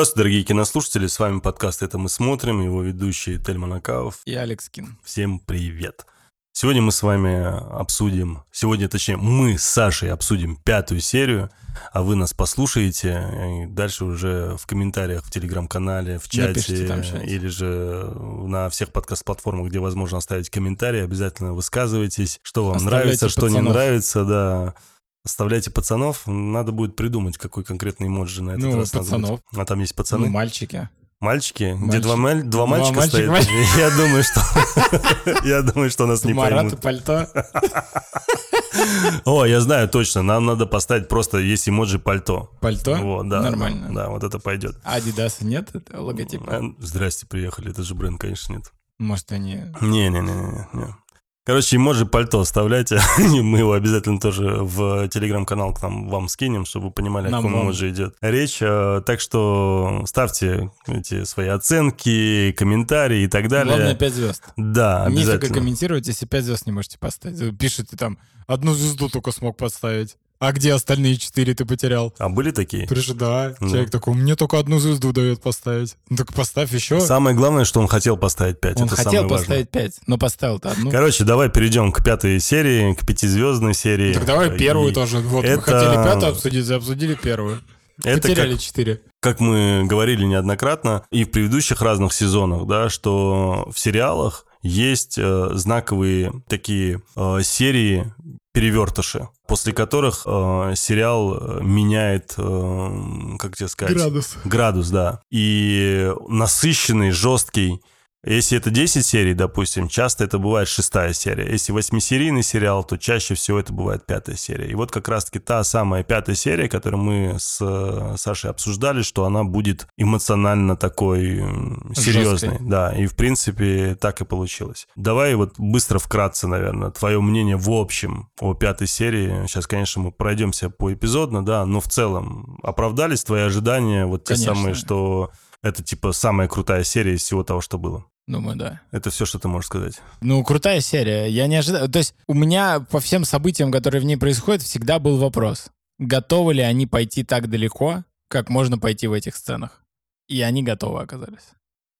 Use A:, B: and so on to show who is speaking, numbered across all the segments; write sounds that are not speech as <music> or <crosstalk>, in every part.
A: Здравствуйте, дорогие кинослушатели, с вами подкаст «Это мы смотрим», его ведущий Тельман Акаов.
B: И Алекс Кин.
A: Всем привет. Сегодня мы с вами обсудим, сегодня, точнее, мы с Сашей обсудим пятую серию, а вы нас послушаете, и дальше уже в комментариях в телеграм-канале, в чате, или же на всех подкаст-платформах, где возможно оставить комментарии, обязательно высказывайтесь, что вам
B: Оставляйте
A: нравится, что не
B: пацанов.
A: нравится, да. Оставляйте пацанов, надо будет придумать, какой конкретный эмоджи на этот
B: Ну,
A: раз.
B: пацанов.
A: А там есть пацаны?
B: Ну, мальчики.
A: Мальчики? Где
B: Мальчик.
A: два, маль- два
B: Два
A: мальчика
B: мальчика,
A: стоят? <laughs> Я думаю, что... <laughs> Я думаю, что нас не
B: Марат и
A: поймут.
B: пальто. <laughs>
A: О, я знаю точно, нам надо поставить просто есть эмоджи пальто.
B: Пальто?
A: Вот, да.
B: Нормально.
A: Да, вот это пойдет.
B: А Адидаса нет это логотипа?
A: Э, Здрасте, приехали, это же бренд, конечно, нет.
B: Может, они...
A: Не-не-не-не. Короче, эмоджи пальто оставляйте. <laughs> Мы его обязательно тоже в телеграм-канал к нам вам скинем, чтобы вы понимали, о каком эмоджи идет речь. Э, Так что ставьте эти свои оценки, комментарии и так далее.
B: Главное, 5 звезд.
A: Да,
B: Нифига
A: обязательно.
B: комментировать, если 5 звезд не можете поставить. Пишет ты там, одну звезду только смог поставить. А где остальные 4 ты потерял?
A: А были такие?
B: Пришел, да.
A: Ну.
B: Человек такой, мне только одну звезду дает поставить. Ну так поставь еще.
A: Самое главное, что он хотел поставить 5.
B: Он
A: это
B: хотел поставить 5, но поставил-то одну.
A: Короче, давай перейдем к пятой серии, к пятизвездной серии.
B: Так давай первую
A: И
B: тоже. Вот
A: это-
B: мы хотели пятую обсудить, обсудили первую.
A: Это
B: Потеряли
A: как,
B: 4.
A: как мы говорили неоднократно и в предыдущих разных сезонах, да, что в сериалах есть э, знаковые такие э, серии перевертыши, после которых э, сериал э, меняет, э, как тебе сказать,
B: Градус.
A: градус, да. И насыщенный, жесткий. Если это 10 серий, допустим, часто это бывает шестая серия. Если восьмисерийный сериал, то чаще всего это бывает пятая серия. И вот как раз-таки та самая пятая серия, которую мы с э, Сашей обсуждали, что она будет эмоционально такой серьезной.
B: Жесткой.
A: Да, и в принципе так и получилось. Давай вот быстро вкратце, наверное, твое мнение в общем о пятой серии. Сейчас, конечно, мы пройдемся поэпизодно, да, но в целом оправдались твои ожидания, вот те
B: Конечно.
A: самые, что это типа самая крутая серия из всего того, что было.
B: Думаю, да.
A: Это все, что ты можешь сказать.
B: Ну, крутая серия. Я не ожидал. То есть у меня по всем событиям, которые в ней происходят, всегда был вопрос. Готовы ли они пойти так далеко, как можно пойти в этих сценах? И они готовы оказались.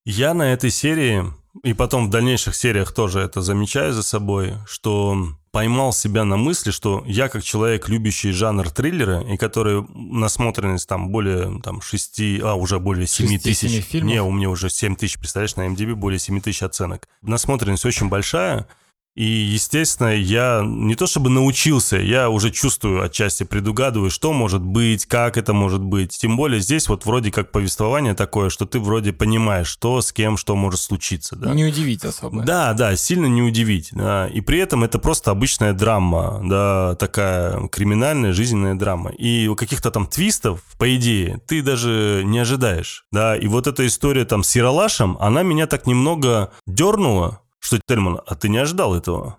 A: Я на этой серии, и потом в дальнейших сериях тоже это замечаю за собой, что поймал себя на мысли, что я как человек, любящий жанр триллера, и который насмотренность там более там, 6, а уже более 7
B: Шести,
A: тысяч.
B: фильмов?
A: Не, у меня уже 7 тысяч, представляешь, на MDB более 7 тысяч оценок. Насмотренность очень большая, и, естественно, я не то чтобы научился, я уже чувствую отчасти, предугадываю, что может быть, как это может быть. Тем более здесь вот вроде как повествование такое, что ты вроде понимаешь, что с кем, что может случиться. Да?
B: Не удивить особо.
A: Да, да, сильно не удивить. Да. И при этом это просто обычная драма, да, такая криминальная жизненная драма. И у каких-то там твистов, по идее, ты даже не ожидаешь. Да, и вот эта история там с Яралашем, она меня так немного дернула, что, Тельман, а ты не ожидал этого?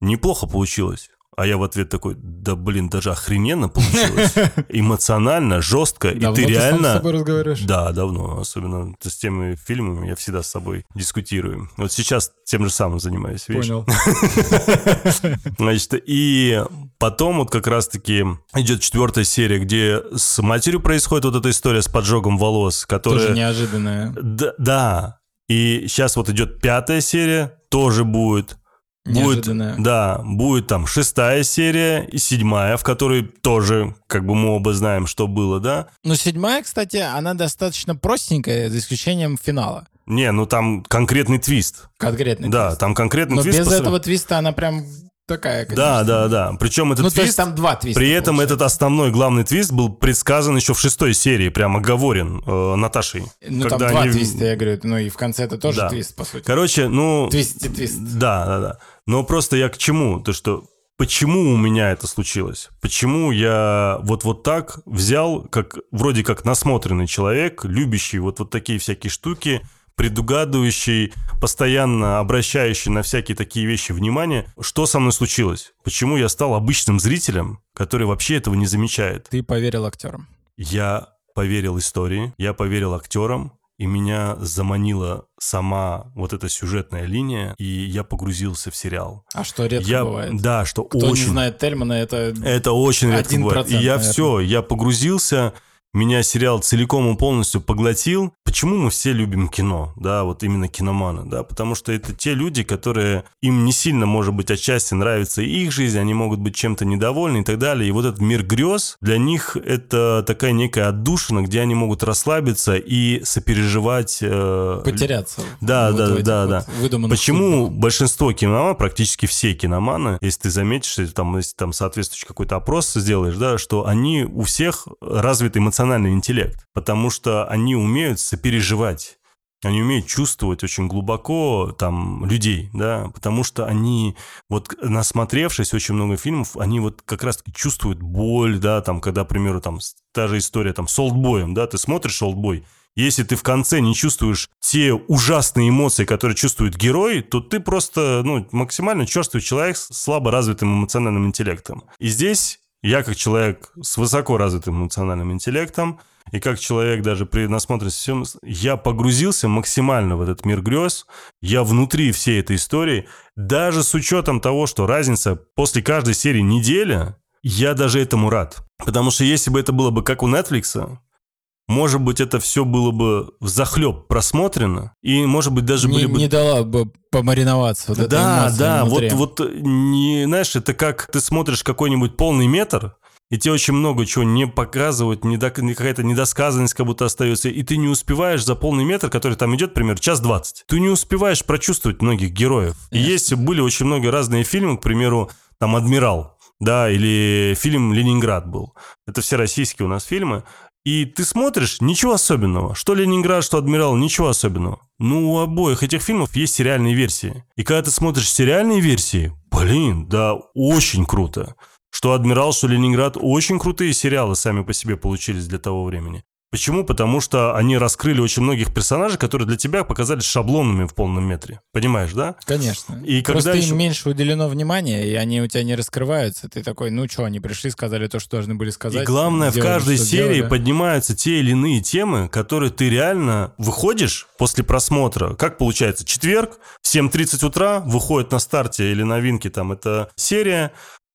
A: Неплохо получилось. А я в ответ такой, да блин, даже охрененно получилось. <laughs> Эмоционально, жестко.
B: Давно
A: и ты
B: ты сам с
A: реально...
B: собой разговариваешь?
A: Да, давно. Особенно с теми фильмами я всегда с собой дискутирую. Вот сейчас тем же самым занимаюсь, видишь?
B: Понял. <laughs>
A: Значит, и потом вот как раз-таки идет четвертая серия, где с матерью происходит вот эта история с поджогом волос, которая...
B: Тоже неожиданное.
A: Да, да. И сейчас вот идет пятая серия, тоже будет. Будет,
B: Неожиданное.
A: да, будет там шестая серия и седьмая, в которой тоже, как бы мы оба знаем, что было, да?
B: Но седьмая, кстати, она достаточно простенькая, за исключением финала.
A: Не, ну там конкретный твист.
B: Конкретный
A: Да,
B: твист.
A: там конкретный
B: Но
A: твист.
B: без
A: по сра-
B: этого твиста она прям такая, конечно.
A: Да, да, да. Причем этот
B: Ну, то есть
A: твист...
B: там два твиста.
A: При этом
B: получается.
A: этот основной главный твист был предсказан еще в шестой серии, прямо оговорен э, Наташей.
B: Ну, там два
A: они-
B: твиста, я говорю. Ну, и в конце это тоже
A: Да.
B: твист, по сути.
A: Короче, ну...
B: Твист и твист.
A: Да, да, да. Но просто я к чему? То, что почему у меня это случилось? Почему я вот вот так взял, как вроде как насмотренный человек, любящий вот, вот такие всякие штуки, предугадывающий, постоянно обращающий на всякие такие вещи внимание, что со мной случилось? Почему я стал обычным зрителем, который вообще этого не замечает?
B: Ты поверил актерам.
A: Я поверил истории, я поверил актерам, и меня заманила сама вот эта сюжетная линия, и я погрузился в сериал.
B: А что редко
A: я,
B: бывает.
A: Да, что
B: Кто
A: очень...
B: не знает Тельмана, это...
A: Это очень редко бывает. И я
B: наверное.
A: все, я погрузился, меня сериал целиком и полностью поглотил. Почему мы все любим кино, да, вот именно киноманы, да, потому что это те люди, которые, им не сильно, может быть, отчасти нравится их жизнь, они могут быть чем-то недовольны и так далее, и вот этот мир грез, для них это такая некая отдушина, где они могут расслабиться и сопереживать... Э,
B: Потеряться.
A: Да, вот да, да, да. Почему судьбах. большинство киноман, практически все киноманы, если ты заметишь, там, если там соответствующий какой-то опрос сделаешь, да, что они у всех развит эмоциональный интеллект, потому что они умеют сопереживать они умеют чувствовать очень глубоко там людей, да, потому что они, вот насмотревшись очень много фильмов, они вот как раз-таки чувствуют боль, да, там, когда, к примеру, там, та же история там с Олдбоем, да, ты смотришь Олдбой, если ты в конце не чувствуешь те ужасные эмоции, которые чувствует герой, то ты просто, ну, максимально черствый человек с слабо развитым эмоциональным интеллектом. И здесь я как человек с высоко развитым эмоциональным интеллектом, и как человек даже при насмотренности всем, я погрузился максимально в этот мир грез, я внутри всей этой истории, даже с учетом того, что разница после каждой серии неделя, я даже этому рад. Потому что если бы это было бы как у Netflix, может быть, это все было бы в захлеб просмотрено, и, может быть, даже
B: не,
A: были бы...
B: Не дала бы помариноваться. Вот
A: да, да, вот, вот, не, знаешь, это как ты смотришь какой-нибудь полный метр, и тебе очень много чего не показывают, не до, какая-то недосказанность как будто остается, и ты не успеваешь за полный метр, который там идет, например, час двадцать, ты не успеваешь прочувствовать многих героев. И есть, были очень много разные фильмы, к примеру, там «Адмирал», да, или фильм «Ленинград» был. Это все российские у нас фильмы. И ты смотришь, ничего особенного. Что Ленинград, что Адмирал, ничего особенного. Ну, у обоих этих фильмов есть сериальные версии. И когда ты смотришь сериальные версии, блин, да, очень круто. Что «Адмирал», что «Ленинград» очень крутые сериалы сами по себе получились для того времени. Почему? Потому что они раскрыли очень многих персонажей, которые для тебя показались шаблонными в полном метре. Понимаешь, да?
B: Конечно. И когда Просто еще... им меньше уделено внимания, и они у тебя не раскрываются. Ты такой, ну что, они пришли, сказали то, что должны были сказать.
A: И главное, в каждой серии делали. поднимаются те или иные темы, которые ты реально выходишь после просмотра. Как получается? Четверг, 7.30 утра, выходит на старте или новинки там эта серия,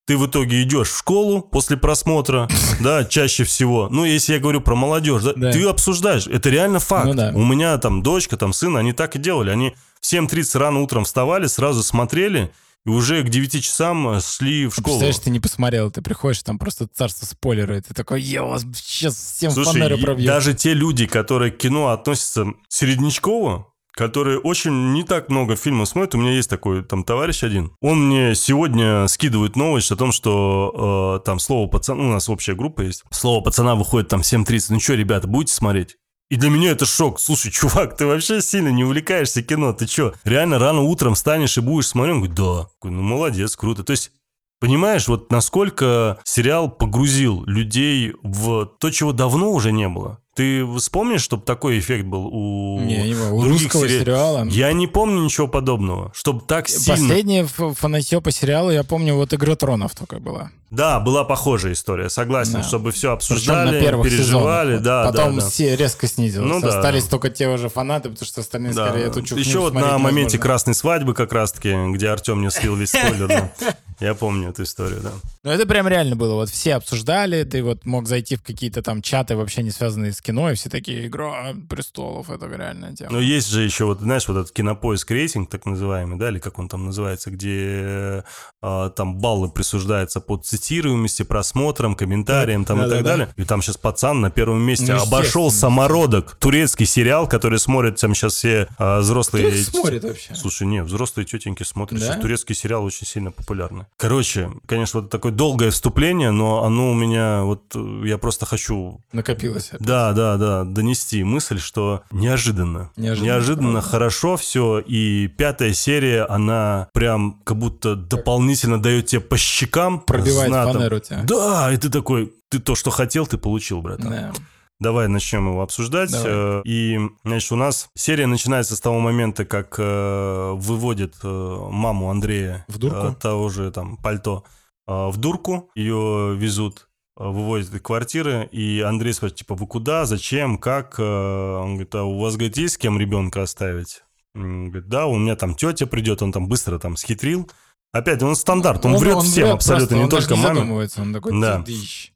A: ты в итоге идешь в школу после просмотра, <laughs> да, чаще всего. Ну, если я говорю про молодежь, да, да. ты обсуждаешь, это реально факт. Ну, да. У меня там дочка, там сын, они так и делали. Они в 7.30 рано утром вставали, сразу смотрели, и уже к 9 часам э, шли в школу.
B: Представляешь, ты не посмотрел, ты приходишь, там просто царство спойлеры, и ты такой, я вас сейчас всем
A: Слушай, фанеры пробью. даже те люди, которые к кино относятся середнячково, которые очень не так много фильмов смотрят. У меня есть такой там товарищ один. Он мне сегодня скидывает новость о том, что э, там слово пацана, у нас общая группа есть. Слово пацана выходит там 7.30. Ну что, ребята, будете смотреть? И для меня это шок. Слушай, чувак, ты вообще сильно не увлекаешься кино. Ты что, реально рано утром станешь и будешь смотреть? Он говорит, да. Ну, молодец, круто. То есть Понимаешь, вот насколько сериал погрузил людей в то, чего давно уже не было. Ты вспомнишь, чтобы такой эффект был у
B: не, не у русского сери... сериала?
A: Я не помню ничего подобного, чтобы так сильно...
B: Последнее фанатье по сериалу, я помню, вот «Игра тронов» только была.
A: Да, была похожая история, согласен, да. чтобы все обсуждали, переживали, сезонах. да,
B: Потом
A: да, да.
B: все резко снизилось. Ну, да. Остались только те уже фанаты, потому что остальные да. скорее эту чухню
A: Еще вот на моменте красной свадьбы как раз-таки, где Артем не слил весь спойлер. <laughs> Я помню эту историю, да.
B: Ну, это прям реально было. Вот все обсуждали, ты вот мог зайти в какие-то там чаты, вообще не связанные с кино, и все такие, игра престолов, это реальная тема.
A: Но есть же еще, вот, знаешь, вот этот кинопоиск рейтинг, так называемый, да, или как он там называется, где э, там баллы присуждаются по цитируемости, просмотрам, комментариям там да, и так да, далее. Да. И там сейчас пацан на первом месте ну, обошел «Самородок», турецкий сериал, который смотрят там сейчас все э, взрослые...
B: Кто смотрит вообще?
A: Слушай, не, взрослые тетеньки смотрят. Да? Сейчас турецкий сериал очень сильно популярный. Короче, конечно, вот такое долгое вступление, но оно у меня вот я просто хочу...
B: Накопилось.
A: Опять. Да, да, да, донести мысль, что неожиданно. Неожиданно, неожиданно хорошо все, и пятая серия, она прям как будто дополнительно дает тебе по щекам.
B: Пробивает. Фанеру тебя.
A: Да, и ты такой, ты то, что хотел, ты получил, братан. Да. Давай начнем его обсуждать. Давай. Э, и, значит, у нас серия начинается с того момента, как э, выводит э, маму Андрея,
B: в дурку?
A: того же там пальто, в дурку. Ее везут, выводят из квартиры, и Андрей спрашивает, типа, вы куда, зачем, как? Он говорит, а у вас, говорит, есть с кем ребенка оставить? Он говорит, да, у меня там тетя придет, он там быстро там схитрил Опять, он стандарт, он, врет всем
B: врет
A: абсолютно,
B: просто,
A: не
B: он
A: только
B: не
A: маме.
B: он такой,
A: Да.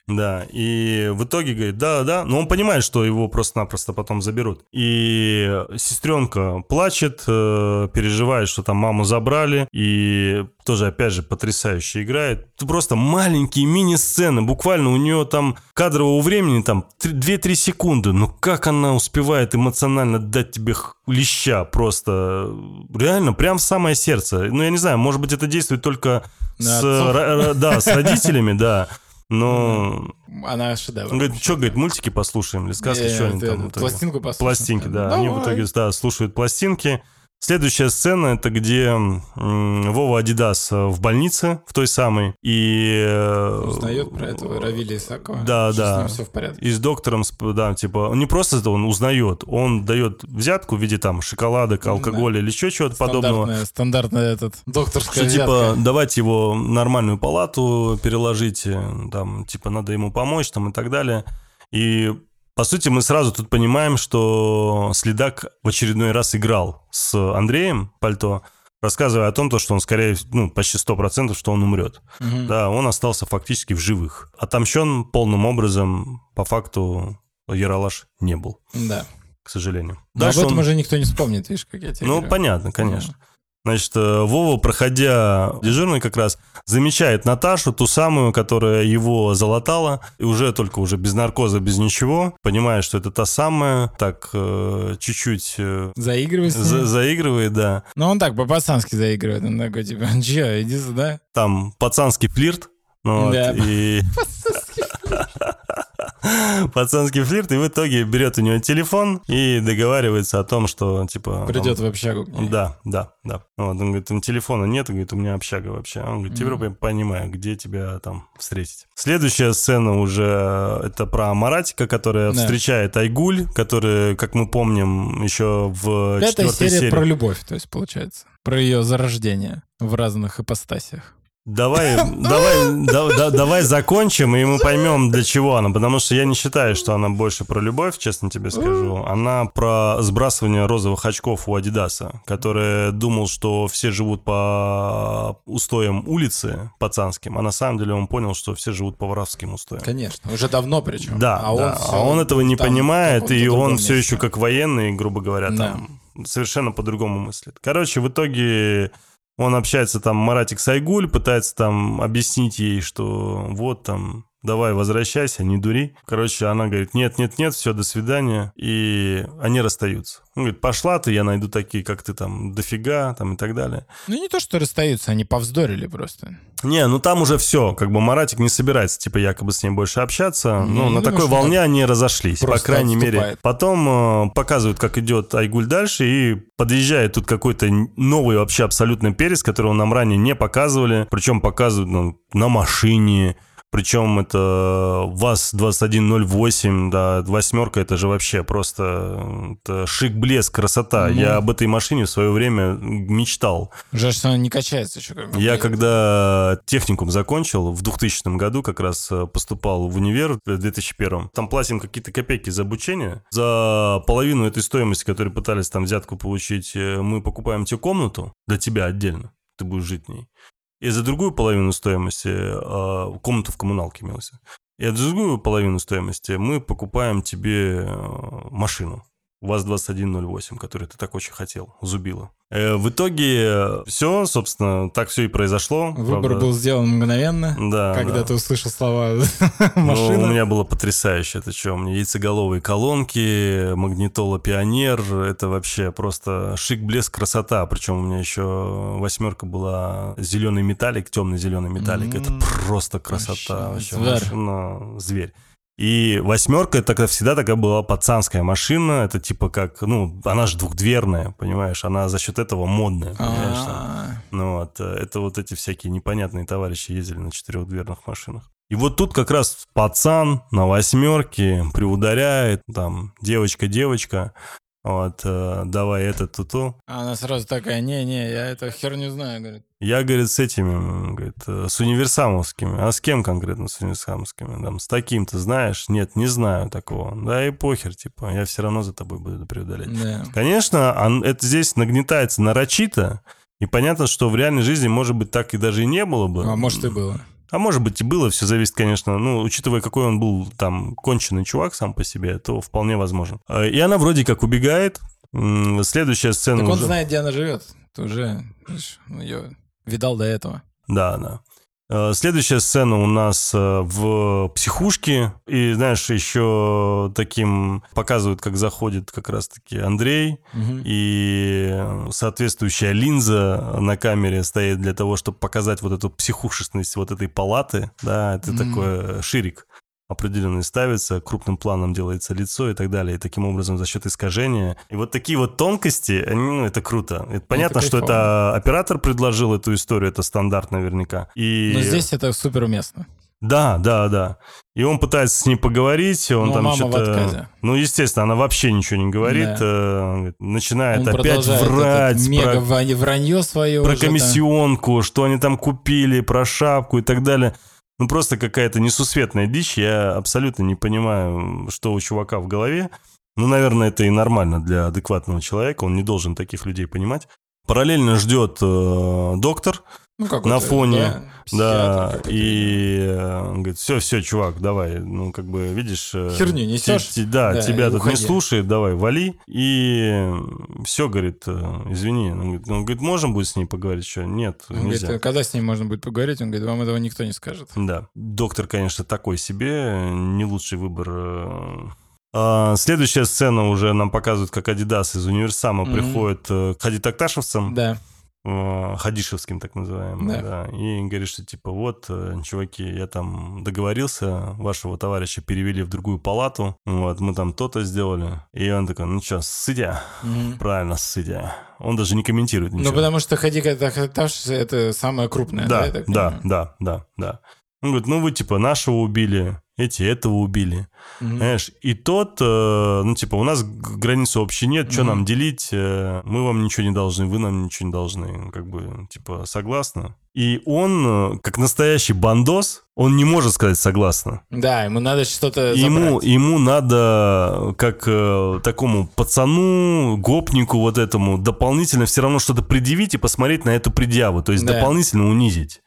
A: Да, и в итоге говорит, да, да, но он понимает, что его просто-напросто потом заберут. И сестренка плачет, э, переживает, что там маму забрали, и тоже, опять же, потрясающе играет. Просто маленькие мини-сцены, буквально у нее там кадрового времени там 2-3 секунды, но как она успевает эмоционально дать тебе леща просто, реально, прям в самое сердце. Ну, я не знаю, может быть, это действует только
B: На
A: с, ро- да, с <laughs> родителями, да. Но
B: Она шедевр.
A: он говорит, что, говорит, мультики послушаем или сказки, что они
B: ты
A: там?
B: Пластинку послушай.
A: Пластинки, да. Они в итоге, да, слушают пластинки. Следующая сцена это где Вова Адидас э, в больнице, в той самой, и... э,
B: Узнает про этого Равиля Исакова.
A: Да, да.
B: С ним все в порядке.
A: И с доктором, да, типа, он не просто это он узнает, он дает взятку в виде там шоколадок, алкоголя или еще чего-то подобного.
B: Стандартная, этот, докторская
A: Что, типа,
B: взятка.
A: давайте его в нормальную палату переложите, там, типа, надо ему помочь, там, и так далее. И, по сути, мы сразу тут понимаем, что Следак в очередной раз играл с Андреем Пальто, рассказывая о том, то, что он, скорее, ну, почти 100%, что он умрет.
B: Мгм.
A: Да, он остался фактически в живых. Отомщен полным образом, по факту, Яралаш не был,
B: Да.
A: к сожалению.
B: Но
A: Дальше
B: об этом
A: он-
B: уже никто не вспомнит, видишь, как я тебе
A: ну,
B: говорю.
A: понятно, конечно. Значит, э, Вова, проходя дежурный как раз, замечает Наташу, ту самую, которая его залатала, и уже только уже без наркоза, без ничего, понимает, что это та самая, так э, чуть-чуть э,
B: ним.
A: за- заигрывает, да.
B: Ну, он так, по-пацански заигрывает. Он такой, типа, че, иди сюда.
A: Там пацанский флирт, ну вот,
B: Да.
A: и... <laughs> <laughs> Пацанский флирт, и в итоге берет у него телефон и договаривается о том, что, типа...
B: Придет в общагу.
A: Да, да, да. Вот, он говорит, «Там телефона нет, он говорит, у меня общага вообще. Он говорит, теперь я понимаю, где тебя там встретить. Следующая сцена уже это про Маратика, которая
B: Да.
A: встречает Айгуль, который, как мы помним, еще в
B: Пятая
A: четвертой
B: серия
A: серии.
B: про любовь, то есть, получается. Про ее зарождение в разных ипостасиях.
A: Давай, давай, да- да- давай закончим, и мы поймем, для чего она. Потому что я не считаю, что она больше про любовь, честно тебе скажу. Она про сбрасывание розовых очков у Адидаса, который думал, что все живут по устоям улицы пацанским, а на самом деле он понял, что все живут по воровским устоям.
B: Конечно. Уже давно причем.
A: Да,
B: а
A: да.
B: он, всё
A: а он этого не понимает, и он все
B: месте.
A: еще как военный, грубо говоря,
B: Да.
A: там совершенно по-другому мыслит. Короче, в итоге он общается там, Маратик Сайгуль, пытается там объяснить ей, что вот там, давай возвращайся, не дури. Короче, она говорит, нет, нет, нет, все, до свидания. И они расстаются. Он говорит, пошла ты, я найду такие, как ты там, дофига, там и так далее.
B: Ну, не то, что расстаются, они повздорили просто.
A: Не, ну там уже все, как бы Маратик не собирается, типа, якобы с ней больше общаться. Ну,
B: не
A: на
B: думаю,
A: такой волне они разошлись, по крайней мере.
B: отступает.
A: Потом э, показывают, как идет Айгуль дальше, и подъезжает тут какой-то новый вообще абсолютно перец, которого нам ранее не показывали. Причем показывают ну, на машине, причем это ВАЗ-2108, да, восьмерка, это же вообще просто это шик, блеск, красота.
B: Ну.
A: Я об этой машине в свое время мечтал.
B: Жаль, что она не качается еще. Как
A: Я когда техникум закончил, в 2000 году как раз э, поступал в универ в 2001. Там платим какие-то копейки за обучение. За половину этой стоимости, которую пытались там взятку получить, э, мы покупаем тебе комнату для тебя отдельно. Ты будешь жить в ней. И за другую половину стоимости, э, комнату в коммуналке имелось. И за другую половину стоимости мы покупаем тебе э, машину. ВАЗ-2108, который ты так очень хотел, зубила. Э, В итоге все, собственно, так все и произошло.
B: Выбор
A: правда.
B: был сделан мгновенно,
A: Да,
B: когда
A: да.
B: ты услышал слова <laughs>
A: Ну,
B: машина.
A: у меня было потрясающе. Это что, у меня яйцеголовые колонки, магнитола Пионер. Это вообще просто шик, блеск, красота. Причем у меня еще восьмерка была зеленый металлик, темный зеленый металлик. Это
B: М.
A: просто красота.
B: Вообще,
A: Вообще, машина, зверь. И восьмерка это всегда такая была пацанская машина. Это типа как, ну, она же двухдверная, понимаешь? Она за счет этого модная, понимаешь? там.
B: А,
A: Ну вот, э, это вот эти всякие непонятные товарищи ездили на четырехдверных машинах. И вот тут как раз пацан на восьмерке приударяет, там, девочка-девочка, вот, э, давай это ту-ту.
B: а Она сразу такая, не-не, я эту херню знаю, говорит.
A: Я, говорит, с этими, говорит, э, с универсамовскими. А с кем конкретно с универсамовскими? Там, с таким ты знаешь? Нет, не знаю такого. Да и похер, типа, я все равно за тобой буду преодолеть.
B: Да.
A: Конечно, он, это здесь нагнетается нарочито, И понятно, что в реальной жизни, может быть, так и даже и не было бы.
B: А может и было.
A: А может быть и было, все зависит, конечно, ну, учитывая, какой он был там конченый чувак сам по себе, то вполне возможно. А, И она вроде как убегает. Следующая сцена
B: Так он
A: уже...
B: знает, где она живет. Ты уже ее видал до этого.
A: Да, да. Э, Следующая сцена у нас э, в психушке. И, знаешь, еще таким показывают, как заходит как раз-таки Андрей.
B: Мгм.
A: И соответствующая линза на камере стоит для того, чтобы показать вот эту психушечность вот этой палаты. Да, это
B: Мгм.
A: такой ширик определенный ставится, крупным планом делается лицо и так далее. И таким образом за счет искажения. И вот такие вот тонкости, они, ну, это круто. Это понятно, что
B: кайфово.
A: это оператор предложил эту историю, это стандарт наверняка. И...
B: Но здесь это супер уместно.
A: Да, да, да. И он пытается с ней поговорить, он
B: Но
A: там что-то... Ну, естественно, она вообще ничего не говорит,
B: Да.
A: э, начинает
B: Он
A: опять врать про-
B: мега вра- вранье свое.
A: про
B: уже, да.
A: комиссионку, что они там купили, про шапку и так далее. Ну, просто какая-то несусветная дичь. Я абсолютно не понимаю, что у чувака в голове. Ну, наверное, это и нормально для адекватного человека. Он не должен таких людей понимать. Параллельно ждет э, доктор,
B: Ну, как
A: на
B: вот,
A: фоне,
B: да,
A: да, и э, он говорит, все, все, чувак, давай, ну, как бы, видишь... э,
B: Херню несешь?
A: те- да,
B: Да,
A: тебя тут не
B: уходи.
A: слушает, давай, вали. И все, говорит, э, извини. Он говорит, он говорит, можем будет с ней поговорить, что? Нет,
B: Он говорит,
A: нельзя.
B: «А когда с ней можно будет поговорить? Он говорит, вам этого никто не скажет.
A: Да. Доктор, конечно, такой себе, не лучший выбор. э. А, Следующая сцена уже нам показывает, как Адидас из универсама
B: Мгм.
A: приходит э, к хадитакташевцам,
B: Да.
A: Э, хадишевским так называемым,
B: Да.
A: да. и говорит, что типа вот, э, чуваки, я там договорился, вашего товарища перевели в другую палату, вот, мы там то-то сделали. И он такой, ну что, ссыдя?
B: Мгм.
A: Правильно, ссыдя. Он даже не комментирует ничего.
B: Ну, потому что Хадика это самое крупное.
A: Да, да,
B: понимаю?
A: да, да, да. Он говорит, ну вы типа нашего убили, эти этого убили.
B: Мгм.
A: Знаешь, и тот, э, ну, типа, у нас границы общей нет, что
B: Мгм.
A: нам делить, э, мы вам ничего не должны, вы нам ничего не должны, как бы, типа, согласны. И он, э, как настоящий бандос, он не может сказать согласно.
B: Да, ему надо что-то
A: Ему,
B: забрать.
A: ему надо, как э, такому пацану, гопнику вот этому, дополнительно все равно что-то предъявить и посмотреть на эту предъяву, то есть
B: Да.
A: дополнительно унизить.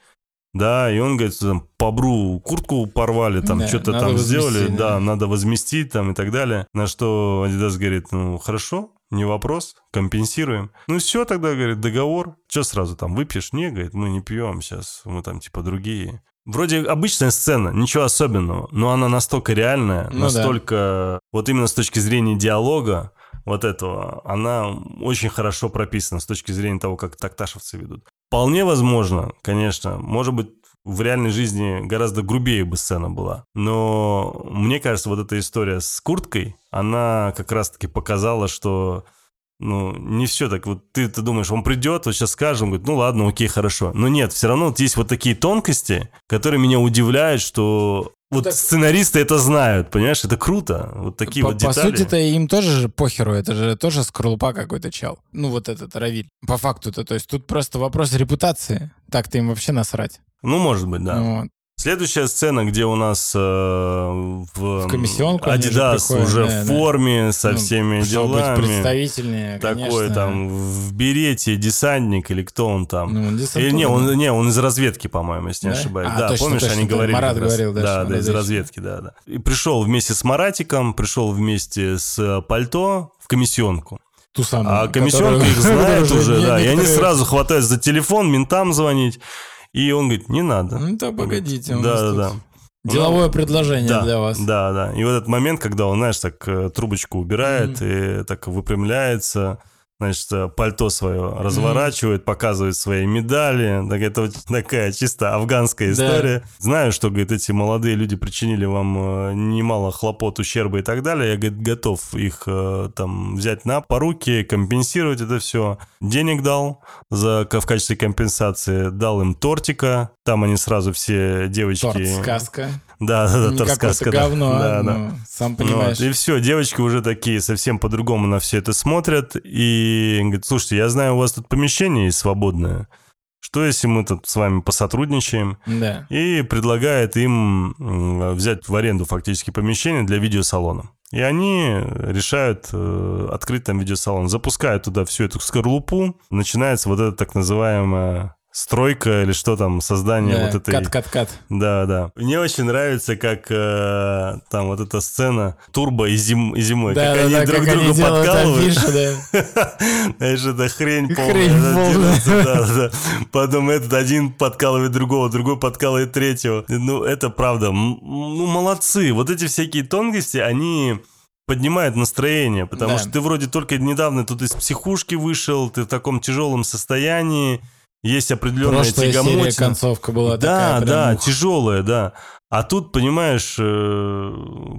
A: Да, и он говорит, что там по бру куртку порвали, там
B: Да,
A: что-то там сделали, да,
B: да.
A: надо возместить там и так далее. На что Адидас говорит, ну хорошо, не вопрос, компенсируем. Ну все тогда, говорит, договор. Что сразу там, выпьешь? Не, говорит, мы не пьем сейчас, мы там типа другие. Вроде обычная сцена, ничего особенного, но она настолько реальная,
B: Ну да.
A: настолько, вот именно с точки зрения диалога, вот этого, она очень хорошо прописана с точки зрения того, как такташевцы ведут. Вполне возможно, конечно, может быть, в реальной жизни гораздо грубее бы сцена была. Но мне кажется, вот эта история с курткой, она как раз-таки показала, что ну, не все так. Вот ты, ты думаешь, он придет, вот сейчас скажем, говорит, ну ладно, окей, хорошо. Но нет, все равно вот есть вот такие тонкости, которые меня удивляют, что вот
B: Так-
A: сценаристы это знают, понимаешь, это круто. Вот такие
B: по,
A: вот
B: по
A: детали.
B: сути-то им тоже же похеру, это же тоже скорлупа какой-то чел. Ну, вот этот Равиль. По факту-то, то есть тут просто вопрос репутации. Так-то им вообще насрать.
A: Ну, может быть, да.
B: Вот.
A: Следующая сцена, где у нас э, в,
B: В комиссионку
A: Адидас уже
B: да,
A: в
B: да.
A: форме, со
B: Ну,
A: всеми
B: Чтобы быть
A: делами.
B: представительнее,
A: Такой
B: конечно.
A: там в берете десантник или кто он там.
B: Ну, он
A: Или не,
B: да.
A: он, не, он из разведки, по-моему, если не
B: Да?
A: ошибаюсь.
B: А,
A: да,
B: точно,
A: помнишь,
B: точно,
A: они
B: да.
A: говорили.
B: Марат говорил, да,
A: да, да, из разведки, да, да. И пришел вместе с Маратиком, пришел вместе с э, Пальто в комиссионку.
B: Ту самую.
A: А комиссионка
B: которую-
A: их <laughs> знает уже,
B: не-
A: да. И они сразу хватаются за телефон, ментам звонить. И он говорит, не надо.
B: Ну, да, погодите.
A: Да, да, да.
B: Деловое предложение
A: да,
B: для вас.
A: Да, да. И вот этот момент, когда он, знаешь, так э, трубочку убирает и так выпрямляется, значит, э, пальто свое разворачивает, показывает свои медали. Так это <laughs> такая чисто афганская
B: Да.
A: история. Знаю, что, говорит, эти молодые люди причинили вам э, немало хлопот, ущерба и так далее. Я, говорит, готов их э, там взять на поруки, компенсировать это все. Денег дал за, в качестве компенсации, дал им тортика. Там они сразу все девочки...
B: Торт сказка.
A: Да, да, да,
B: Не
A: торт
B: какое-то
A: сказка, да.
B: говно,
A: Да,
B: а,
A: да.
B: ну, сам
A: Ну
B: понимаешь.
A: вот, и все, девочки уже такие совсем по-другому на все это смотрят. И говорит, слушайте, я знаю, у вас тут помещение есть свободное. Что если мы тут с вами посотрудничаем?
B: Да.
A: И предлагает им взять в аренду фактически помещение для видеосалона. И они решают э, открыть там видеосалон. Запускают туда всю эту скорлупу. Начинается вот это так называемое стройка или что там, создание
B: Да,
A: вот этой...
B: Кат-кат-кат.
A: Да, да. Мне очень нравится, как э, там вот эта сцена турбо и, зим, и зимой.
B: Да,
A: как
B: да,
A: они
B: да,
A: друг
B: как они
A: друга
B: делают
A: подкалывают.
B: афиши, да. <laughs>
A: Знаешь, это хрень полная.
B: Хрень полная.
A: да, да. Потом этот один подкалывает другого, другой подкалывает третьего. Ну, это правда. Ну, молодцы. Вот эти всякие тонкости, они поднимают настроение, потому
B: Да.
A: что ты вроде только недавно тут из психушки вышел, ты в таком тяжелом состоянии, есть определенная
B: Прошлая серия
A: тягомотина.
B: концовка была
A: Да,
B: такая прям,
A: да,
B: ух.
A: тяжелая, да. А тут, понимаешь, э,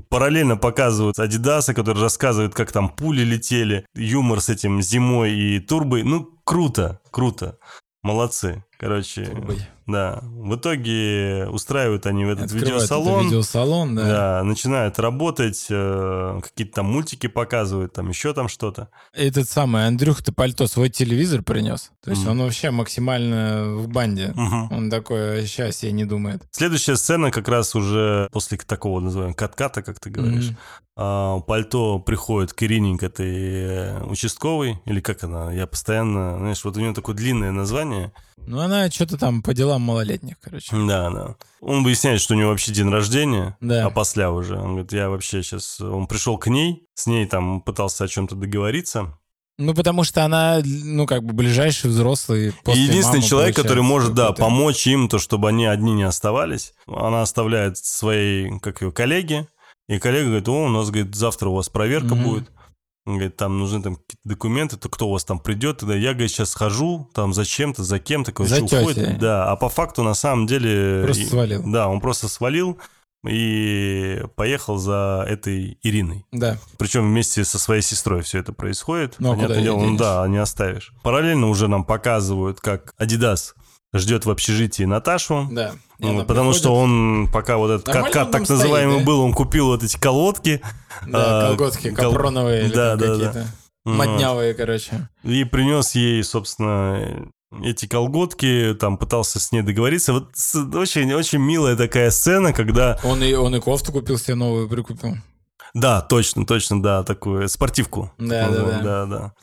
A: параллельно показывают Адидаса, который рассказывает, как там пули летели, юмор с этим зимой и турбой. Ну, круто, круто. Молодцы. Короче,
B: Турбой.
A: Да. В итоге устраивают они в этот
B: Открывают это
A: видеосалон.
B: видеосалон, да.
A: Да, начинают работать, э, какие-то там мультики показывают, там еще там что-то.
B: Этот самый Андрюх-то пальто свой телевизор принес. То есть
A: Мгм.
B: он вообще максимально в банде.
A: Мгм.
B: Он такой вообще о себе не думает.
A: Следующая сцена как раз уже после такого, называем, катката, как ты говоришь. А, пальто приходит к Ирине, к этой э, участковой, или как она, я постоянно, знаешь, вот у нее такое длинное название.
B: Ну, она что-то там по делам малолетних, короче.
A: Да, да. Он выясняет, что у него вообще день рождения,
B: Да.
A: а после уже. Он говорит, я вообще сейчас... Он пришел к ней, с ней там пытался о чем-то договориться.
B: Ну, потому что она, ну, как бы ближайший взрослый
A: И
B: после
A: единственный
B: мамы,
A: человек, который может, да, помочь им, то, чтобы они одни не оставались. Она оставляет своей, как ее, коллеге. И коллега говорит, о, у нас, говорит, завтра у вас проверка
B: Мгм.
A: будет. Он говорит, там нужны там какие-то документы, то кто у вас там придет, тогда я, говорит, сейчас схожу, там за чем-то, за кем-то, короче,
B: За
A: уходит.
B: тетей.
A: Да, а по факту на самом деле...
B: Просто
A: и-
B: свалил.
A: Да, он просто свалил и поехал за этой Ириной.
B: Да.
A: Причем вместе со своей сестрой все это происходит.
B: Ну, а
A: Понятное
B: куда
A: дело, ну да, не оставишь. Параллельно уже нам показывают, как Адидас ждет в общежитии Наташу.
B: Да.
A: Ну,
B: она
A: потому
B: приходит,
A: что он, пока вот этот
B: Нормально
A: каткат так
B: стоит,
A: называемый
B: да?
A: был, он купил вот эти колодки.
B: Да,
A: а,
B: колготки
A: кол-
B: капроновые или
A: Да,
B: там
A: да, да.
B: какие-то.
A: Вот.
B: Моднявые, короче.
A: И принес ей, собственно, эти колготки, там пытался с ней договориться. Вот с- очень, очень милая такая сцена, когда...
B: Он и, он и кофту купил себе новую, прикупил.
A: Да, точно, точно, да, такую спортивку.
B: Да, да, да.
A: да, да.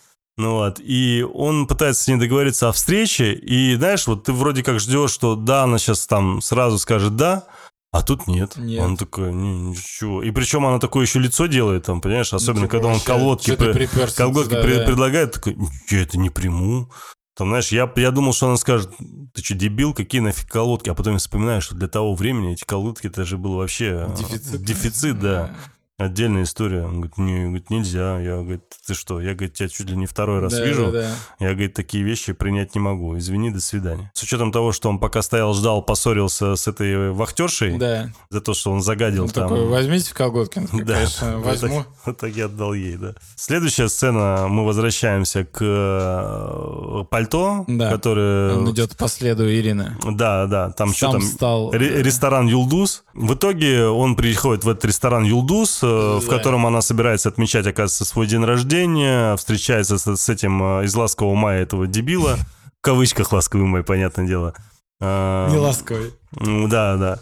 A: Ну вот, и он пытается с ней договориться о встрече, и знаешь, вот ты вроде как ждешь, что да, она сейчас там сразу скажет да, а тут нет.
B: Нет.
A: Он такой, «Не, ничего. И причем она такое еще лицо делает, там, понимаешь, особенно
B: Типа
A: когда он колодки,
B: припёрся
A: колготки
B: сюда,
A: пре-
B: да.
A: предлагает, такой, я это не приму. Там, знаешь, я, я думал, что она скажет, ты что, дебил, какие нафиг колодки? А потом я вспоминаю, что для того времени эти колодки, это же был вообще э,
B: Дефицит.
A: дефицит да. Отдельная история. Он говорит, не, говорит, нельзя. Я говорю, ты что? Я, говорит, тебя чуть ли не второй раз
B: Да,
A: вижу.
B: да, да.
A: Я, говорит, такие вещи принять не могу. Извини, до свидания. С учетом того, что он пока стоял, ждал, поссорился с этой вахтершей
B: Да.
A: за то, что он загадил
B: Он
A: там.
B: такой, возьмите в колготки. Такой, <laughs>
A: Да.
B: Конечно,
A: Вот
B: возьму.
A: так- Вот так я отдал ей, да. Следующая сцена, мы возвращаемся к э, пальто,
B: Да.
A: которое...
B: Он идет по следу Ирины.
A: Да, да, там что
B: Сам
A: там...
B: стал...
A: Ре- Ресторан Юлдус. В итоге он приходит в этот ресторан Юлдус, э, в котором она собирается отмечать, оказывается, свой день рождения, встречается с, с этим э, из ласкового мая этого дебила. В кавычках ласковый май, понятное дело. А,
B: Не ласковый.
A: Да, да.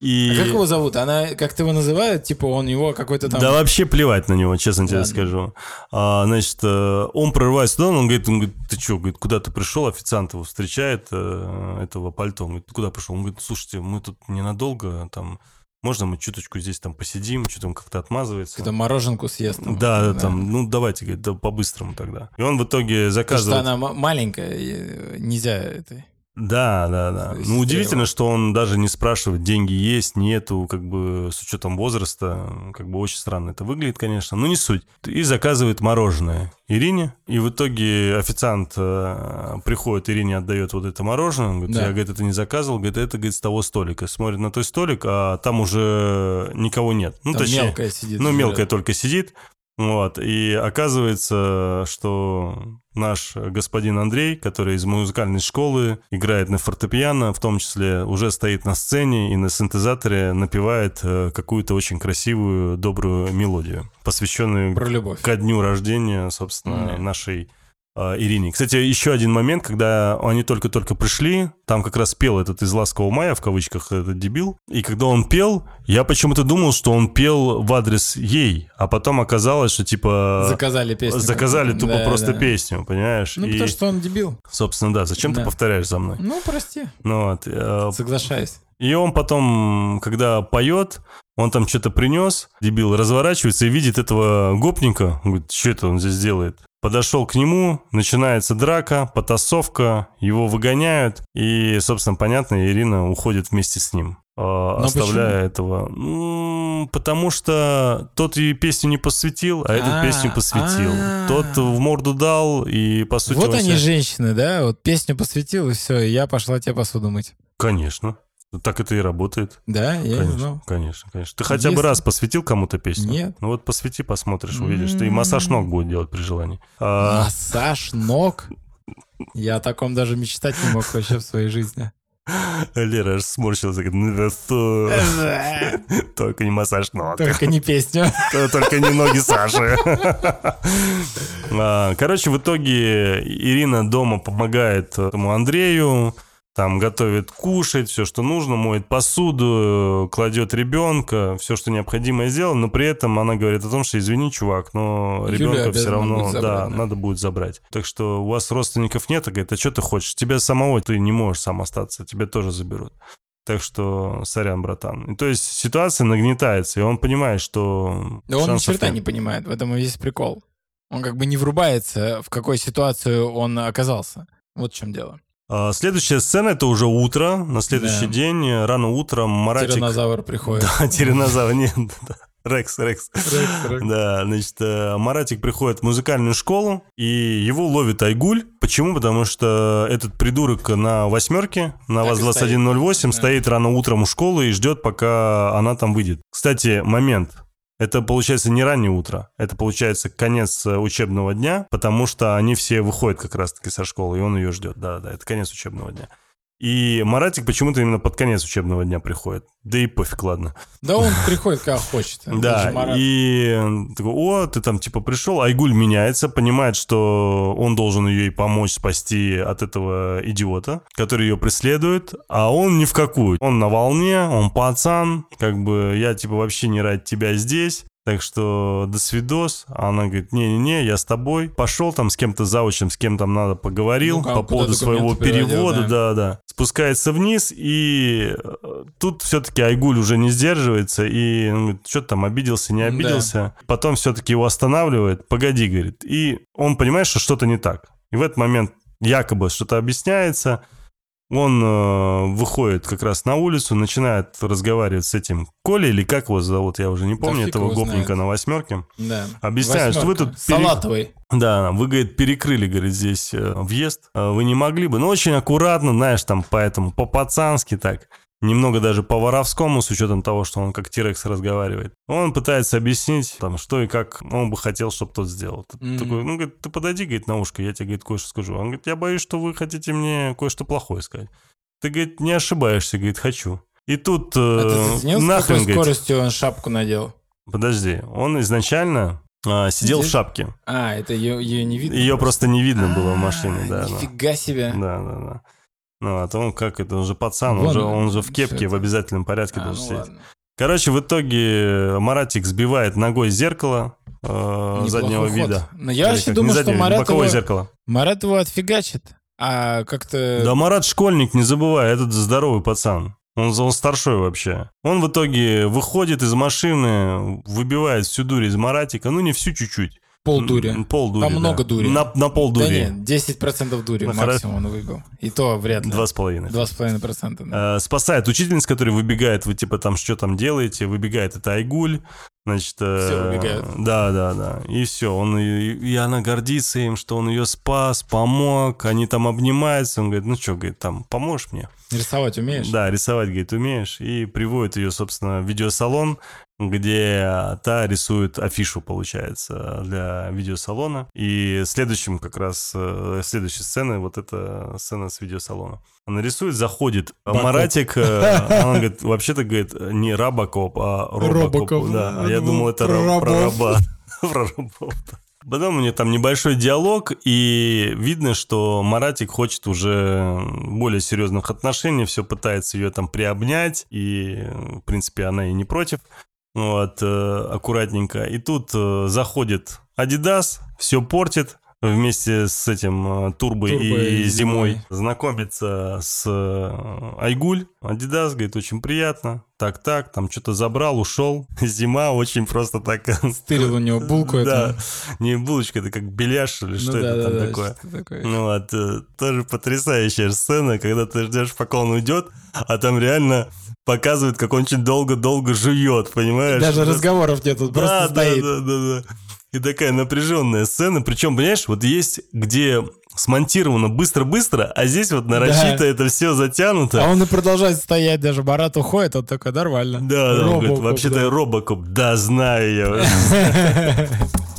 A: И...
B: А как его зовут? Она как-то его называют? Типа он его какой-то там...
A: Да вообще плевать на него, честно тебе
B: Ладно.
A: скажу. А, значит, э, он прорывается туда, он говорит, он говорит, ты что, говорит, куда ты пришел? Официант его встречает, этого пальто. Он говорит, ты куда пришел? Он говорит, слушайте, мы тут ненадолго, там, можно мы чуточку здесь там посидим, что там как-то отмазывается.
B: Какую-то мороженку съест. там.
A: Да, да, там, ну давайте, говорит, да, по-быстрому тогда. И он в итоге
B: Потому что
A: заказывает...
B: она маленькая, э, нельзя этой.
A: Да, да, да. Ну, удивительно, что он даже не спрашивает, деньги есть, нету, как бы с учетом возраста, как бы очень странно это выглядит, конечно, но не суть. И заказывает мороженое Ирине, и в итоге официант э, приходит, Ирине отдает вот это мороженое, он говорит,
B: Да.
A: я, говорит, это не заказывал, говорит, это, говорит, с того столика. Смотрит на той столик, а там уже никого нет. Ну,
B: Там
A: точнее,
B: мелкая сидит.
A: ну, мелкая только сидит. Вот. И оказывается, что наш господин Андрей, который из музыкальной школы, играет на фортепиано, в том числе уже стоит на сцене и на синтезаторе напевает э, какую-то очень красивую, добрую мелодию, посвященную
B: Про любовь.
A: ко дню рождения, собственно,
B: Мгм.
A: нашей Ирине. Кстати, еще один момент, когда они только-только пришли, там как раз пел этот из «Ласкового мая», в кавычках, этот дебил, и когда он пел, я почему-то думал, что он пел в адрес ей, а потом оказалось, что типа...
B: Заказали песню.
A: Заказали тупо
B: Да,
A: просто
B: да.
A: песню, понимаешь?
B: Ну,
A: и,
B: потому что он дебил.
A: собственно, да, зачем ты
B: Да.
A: повторяешь за мной?
B: Ну, прости.
A: Ну вот, э,
B: Соглашаюсь.
A: и он потом, когда поет, он там что-то принес, дебил, разворачивается и видит этого гопника. Он Говорит, что это он здесь делает? Подошел к нему, начинается драка, потасовка, его выгоняют, и, собственно, понятно, Ирина уходит вместе с ним, э, оставляя этого. М, Потому что тот ей песню не посвятил, а этот
B: А,
A: песню посвятил.
B: а.
A: Тот в морду дал, и, по сути,
B: Вот
A: он
B: они,
A: себя-
B: женщины, да? Вот песню посвятил, и все, и я пошла тебе посуду мыть.
A: Конечно. Так это и работает.
B: Да, я не
A: конечно,
B: знал.
A: конечно, конечно. Ты хотя бы
B: Если-
A: раз посвятил кому-то песню?
B: Нет.
A: Ну вот посвяти, посмотришь, увидишь. Ты и массаж ног будет делать при желании. А,
B: Массаж ног? Я о таком даже мечтать не мог вообще в своей жизни.
A: Лера аж сморщился. говорит, «Ну, что? <laughs> Только не массаж ног.
B: Только не песню. <laughs>
A: Только не ноги Саши. <laughs> А, Короче, в итоге Ирина дома помогает этому Андрею, там готовит кушать, все, что нужно, моет посуду, кладет ребенка, все, что необходимо сделала, но при этом она говорит о том, что извини, чувак, но ребенка все равно,
B: забрать,
A: да,
B: да.
A: надо будет забрать. Так что у вас родственников нет, а говорит, а что ты хочешь? Тебя самого ты не можешь сам остаться, тебя тоже заберут. Так что, сорян, братан. И то есть ситуация нагнетается, и он понимает, что...
B: Да он ни черта
A: нет.
B: не понимает, в этом и весь прикол. Он как бы не врубается, в какой ситуации он оказался. Вот в чем дело.
A: А, Следующая сцена это уже утро. На следующий
B: Да.
A: день, э, рано утром, Маратик...
B: Тиранозавр приходит.
A: Да, тиранозавр, нет. <laughs> Рекс, Рекс.
B: Рекс, Рекс.
A: Да, значит, э, Маратик приходит в музыкальную школу, и его ловит Айгуль. Почему? Потому что этот придурок на восьмерке, на
B: Так и
A: ВАЗ-2108,
B: стоит.
A: стоит рано утром у школы и ждет, пока она там выйдет. Кстати, момент. Это получается не раннее утро, это получается конец э, учебного дня, потому что они все выходят как раз-таки со школы, и он ее ждет. Да-да, это конец учебного дня. И Маратик почему-то именно под конец учебного дня приходит. Да и пофиг, ладно.
B: Да он приходит, как хочет. Же
A: Да, и такой, о, ты там типа пришел, Айгуль меняется, понимает, что он должен ей помочь спасти от этого идиота, который ее преследует, а он ни в какую. Он на волне, он пацан, как бы я типа вообще не ради тебя здесь. Так что до свидос. А она говорит, не-не-не, я с тобой. Пошел там с кем-то заучим, с кем там надо поговорил
B: Ну,
A: по поводу своего перевода,
B: да.
A: да-да. Спускается вниз, и э, тут все-таки Айгуль уже не сдерживается, и он говорит, что там, обиделся, не
B: Да.
A: обиделся. Потом все-таки его останавливает, погоди, говорит. И он понимает, что что-то не так. И в этот момент якобы что-то объясняется, он э, выходит как раз на улицу, начинает разговаривать с этим Колей, или как его зовут, я уже не помню,
B: фиг
A: этого гопника
B: знает.
A: на восьмерке.
B: Да.
A: Объясняю, что вы тут пере-
B: Салатовый.
A: Да, вы, говорит, перекрыли, говорит, здесь э, въезд. Э, Вы не могли бы. Ну, очень аккуратно, знаешь, там, поэтому по-пацански так. Немного даже по-воровскому, с учетом того, что он как Тирекс разговаривает. Он пытается объяснить, там, что и как он бы хотел, чтобы тот сделал.
B: Мгм.
A: Такой, ну, говорит, ты подойди, говорит, на ушко, я тебе, говорит, кое-что скажу. Он говорит, я боюсь, что вы хотите мне кое-что плохое сказать. Ты, говорит, не ошибаешься, говорит, хочу. И тут э,
B: А ты заценил, с
A: нахрен,
B: какой
A: говорит,
B: скоростью он шапку надел?
A: подожди, он изначально а, сидел в
B: Здесь?
A: шапке.
B: А, это ее, ее не видно?
A: Ее просто не видно было в
B: А,
A: машине, да. да.
B: Нифига себе.
A: Да, да, да. Ну, а то он как это, он же пацан, он же,
B: он,
A: же в кепке в обязательном порядке
B: А,
A: должен
B: ну
A: сидеть.
B: ладно.
A: Короче, в итоге Маратик сбивает ногой зеркало э, заднего
B: ход.
A: вида.
B: Но я вообще думаю, что Марат его,
A: зеркало.
B: Марат его отфигачит. А как-то...
A: Да Марат школьник, не забывай, этот здоровый пацан. Он, он старшой вообще. Он в итоге выходит из машины, выбивает всю дурь из Маратика. Ну, не всю, чуть-чуть.
B: Полдури.
A: М, Полдури,
B: Там
A: да.
B: много дури.
A: На, на полдури.
B: Да нет, 10% дури
A: Ну,
B: максимум он выбил. И то вряд ли.
A: Два с половиной.
B: 2,5%. Да.
A: Э, спасает учительница, которая выбегает, вы типа там что там делаете, выбегает это Айгуль, значит... э,
B: Все выбегают.
A: Да, да, да. И все, он и, и она гордится им, что он ее спас, помог, они там обнимаются, он говорит, ну что, говорит, там, поможешь мне?
B: Рисовать умеешь?
A: Да, рисовать, говорит, умеешь. И приводит ее, собственно, в видеосалон, где та рисует афишу, получается, для видеосалона. И следующим как раз, э, следующей сцены, вот эта сцена с видеосалона. Она рисует, заходит
B: Бакоп.
A: Маратик, э, она говорит, вообще-то, говорит, не Рабокоп, а Робокоп.
B: Робокоп.
A: Да, а
B: Я
A: думал, это
B: про
A: ра- про раба. <laughs> Про рабов. Потом у них там небольшой диалог, и видно, что Маратик хочет уже более серьезных отношений, все пытается ее там приобнять, и, в принципе, она и не против. Вот, э, аккуратненько. И тут э, заходит Адидас, все портит, вместе с этим э, Турбой,
B: Турбой
A: и
B: и
A: Зимой
B: Зимой.
A: знакомится с э, Айгуль. Адидас говорит, очень приятно. Так-так, там что-то забрал, ушел. <laughs> Зима очень просто так...
B: Стырил у него булку
A: Да, не булочка, это как беляш или что
B: Ну
A: это
B: да,
A: там
B: да, да,
A: такое.
B: что.
A: Ну вот, э, тоже потрясающая сцена, когда ты ждешь, пока он уйдет, а там реально показывает, как он очень долго-долго жует, понимаешь?
B: Даже разговоров нет, тут
A: да,
B: просто
A: да,
B: стоит.
A: да, да, да. И такая напряженная сцена. Причем, понимаешь, вот есть, где смонтировано быстро-быстро, а здесь вот нарочито
B: Да.
A: это все затянуто.
B: А он и продолжает стоять, даже Барат уходит, он такой, нормально.
A: Да, да, он говорит,
B: Робокоп,
A: вообще-то
B: да.
A: Робокоп. Да, знаю я. <laughs>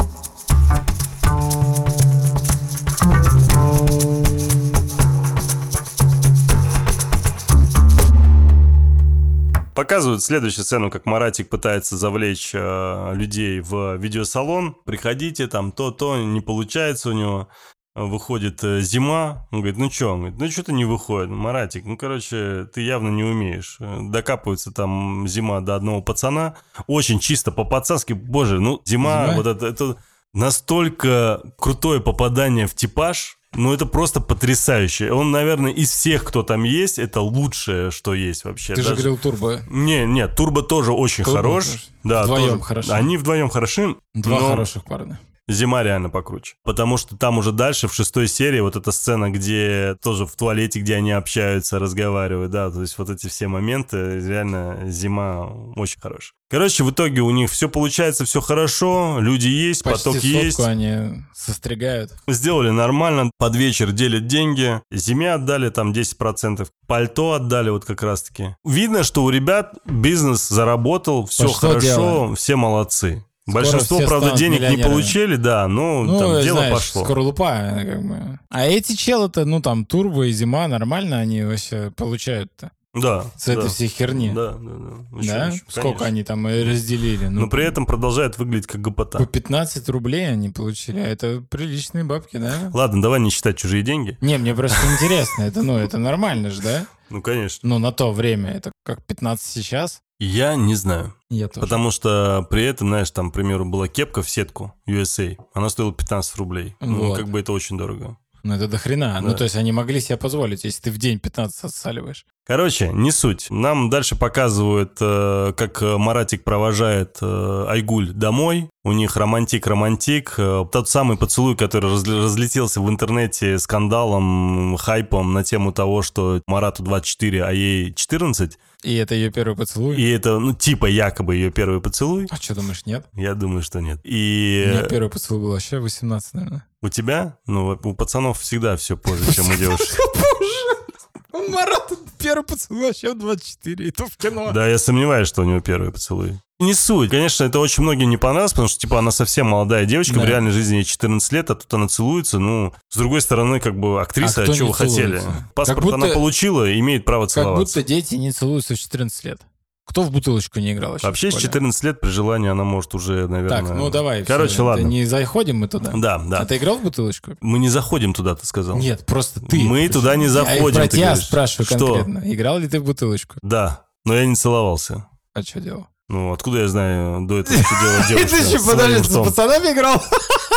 A: Показывают следующую сцену, как Маратик пытается завлечь э, людей в видеосалон. Приходите, там то-то, не получается у него. Выходит э, зима, он говорит, ну что? Он говорит, ну что-то не выходит. Маратик, ну, короче, ты явно не умеешь. Э, Докапывается там зима до одного пацана. Очень чисто по-пацански. Боже, ну, зима,
B: Зима?
A: вот это, это настолько крутое попадание в типаж, ну, это просто потрясающе. Он, наверное, из всех, кто там есть, это лучшее, что есть вообще.
B: Ты же
A: Даже-
B: говорил турбо.
A: не, нет, Турбо тоже очень
B: Турбо
A: хорош.
B: хорош.
A: Да,
B: Вдвоем
A: тоже.
B: хороши.
A: Они вдвоем хороши.
B: Два
A: но
B: хороших парня.
A: Зима реально покруче. Потому что там уже дальше, в шестой серии, вот эта сцена, где тоже в туалете, где они общаются, разговаривают, да, то есть вот эти все моменты, реально зима очень хорошая. Короче, в итоге у них все получается, все хорошо, люди есть,
B: Почти
A: поток есть.
B: они состригают.
A: Сделали нормально, под вечер делят деньги. Зиме отдали там 10%, пальто отдали вот как раз-таки. Видно, что у ребят бизнес заработал, все
B: Пошло
A: хорошо, все молодцы. Большинство, правда, денег не получили, да, но
B: Ну,
A: там дело
B: знаешь,
A: пошло.
B: скорлупа, как бы. А эти челы-то, ну, там, турбо и зима, нормально они вообще получают-то
A: Да.
B: с этой
A: да.
B: всей херни.
A: Да, да, да. Очень,
B: Да?
A: очень,
B: Сколько
A: конечно.
B: они там э, разделили?
A: Но при этом продолжает выглядеть как
B: По
A: гопота.
B: 15 рублей они получили, а это приличные бабки, да?
A: Ладно, давай не считать чужие деньги.
B: Не, мне просто интересно, это, ну, это нормально же, да?
A: Ну, конечно.
B: Ну, на то время, это как 15 сейчас.
A: Я не знаю.
B: Я тоже.
A: Потому что при этом, знаешь, там, к примеру, была кепка в сетку USA. Она стоила 15 рублей. Ну,
B: Вот.
A: как бы это очень дорого.
B: Ну, это до хрена.
A: Да.
B: Ну, то есть они могли себе позволить, если ты в день 15 отсаливаешь.
A: Короче, не суть. Нам дальше показывают, э, как э, Маратик провожает э, Айгуль домой. У них романтик-романтик. Тот самый поцелуй, который разлетелся в интернете скандалом, хайпом на тему того, что Марату 24, а ей 14.
B: И это ее первый поцелуй.
A: И это, ну, типа якобы ее первый поцелуй.
B: А что думаешь, нет?
A: Я думаю, что нет.
B: У
A: И
B: меня первый поцелуй был вообще 18, наверное.
A: у тебя, ну, у пацанов всегда все позже, чем у девушек. <laughs>
B: У Марата первый поцелуй вообще в 24, и то в кино.
A: Да, я сомневаюсь, что у него первый поцелуй. Не суть. Конечно, это очень многим не понравилось, потому что, типа, она совсем молодая девочка,
B: Да.
A: в реальной жизни ей 14 лет, а тут она целуется. Ну, с другой стороны, как бы, актриса,
B: А
A: а, что
B: не
A: вы хотели? Паспорт
B: Как будто-
A: она получила, имеет право
B: Как
A: целоваться.
B: будто дети не целуются в 14 лет. Кто в бутылочку не играл?
A: Вообще,
B: в
A: с
B: школе?
A: 14 лет при желании она может уже, наверное...
B: Так, ну давай.
A: Короче,
B: всё,
A: ладно.
B: Не заходим мы туда.
A: Да, да.
B: А ты играл в бутылочку?
A: Мы не заходим туда, ты сказал.
B: Нет, просто ты.
A: Мы туда не
B: Я
A: заходим,
B: про
A: ты
B: тебя спрашиваю
A: Что?
B: конкретно. Играл ли ты в бутылочку?
A: Да, но я не целовался.
B: А что делал?
A: Ну, откуда я знаю до этого, <laughs> что делать девушка?
B: Ты
A: с
B: подожди, с пацанами играл? <laughs>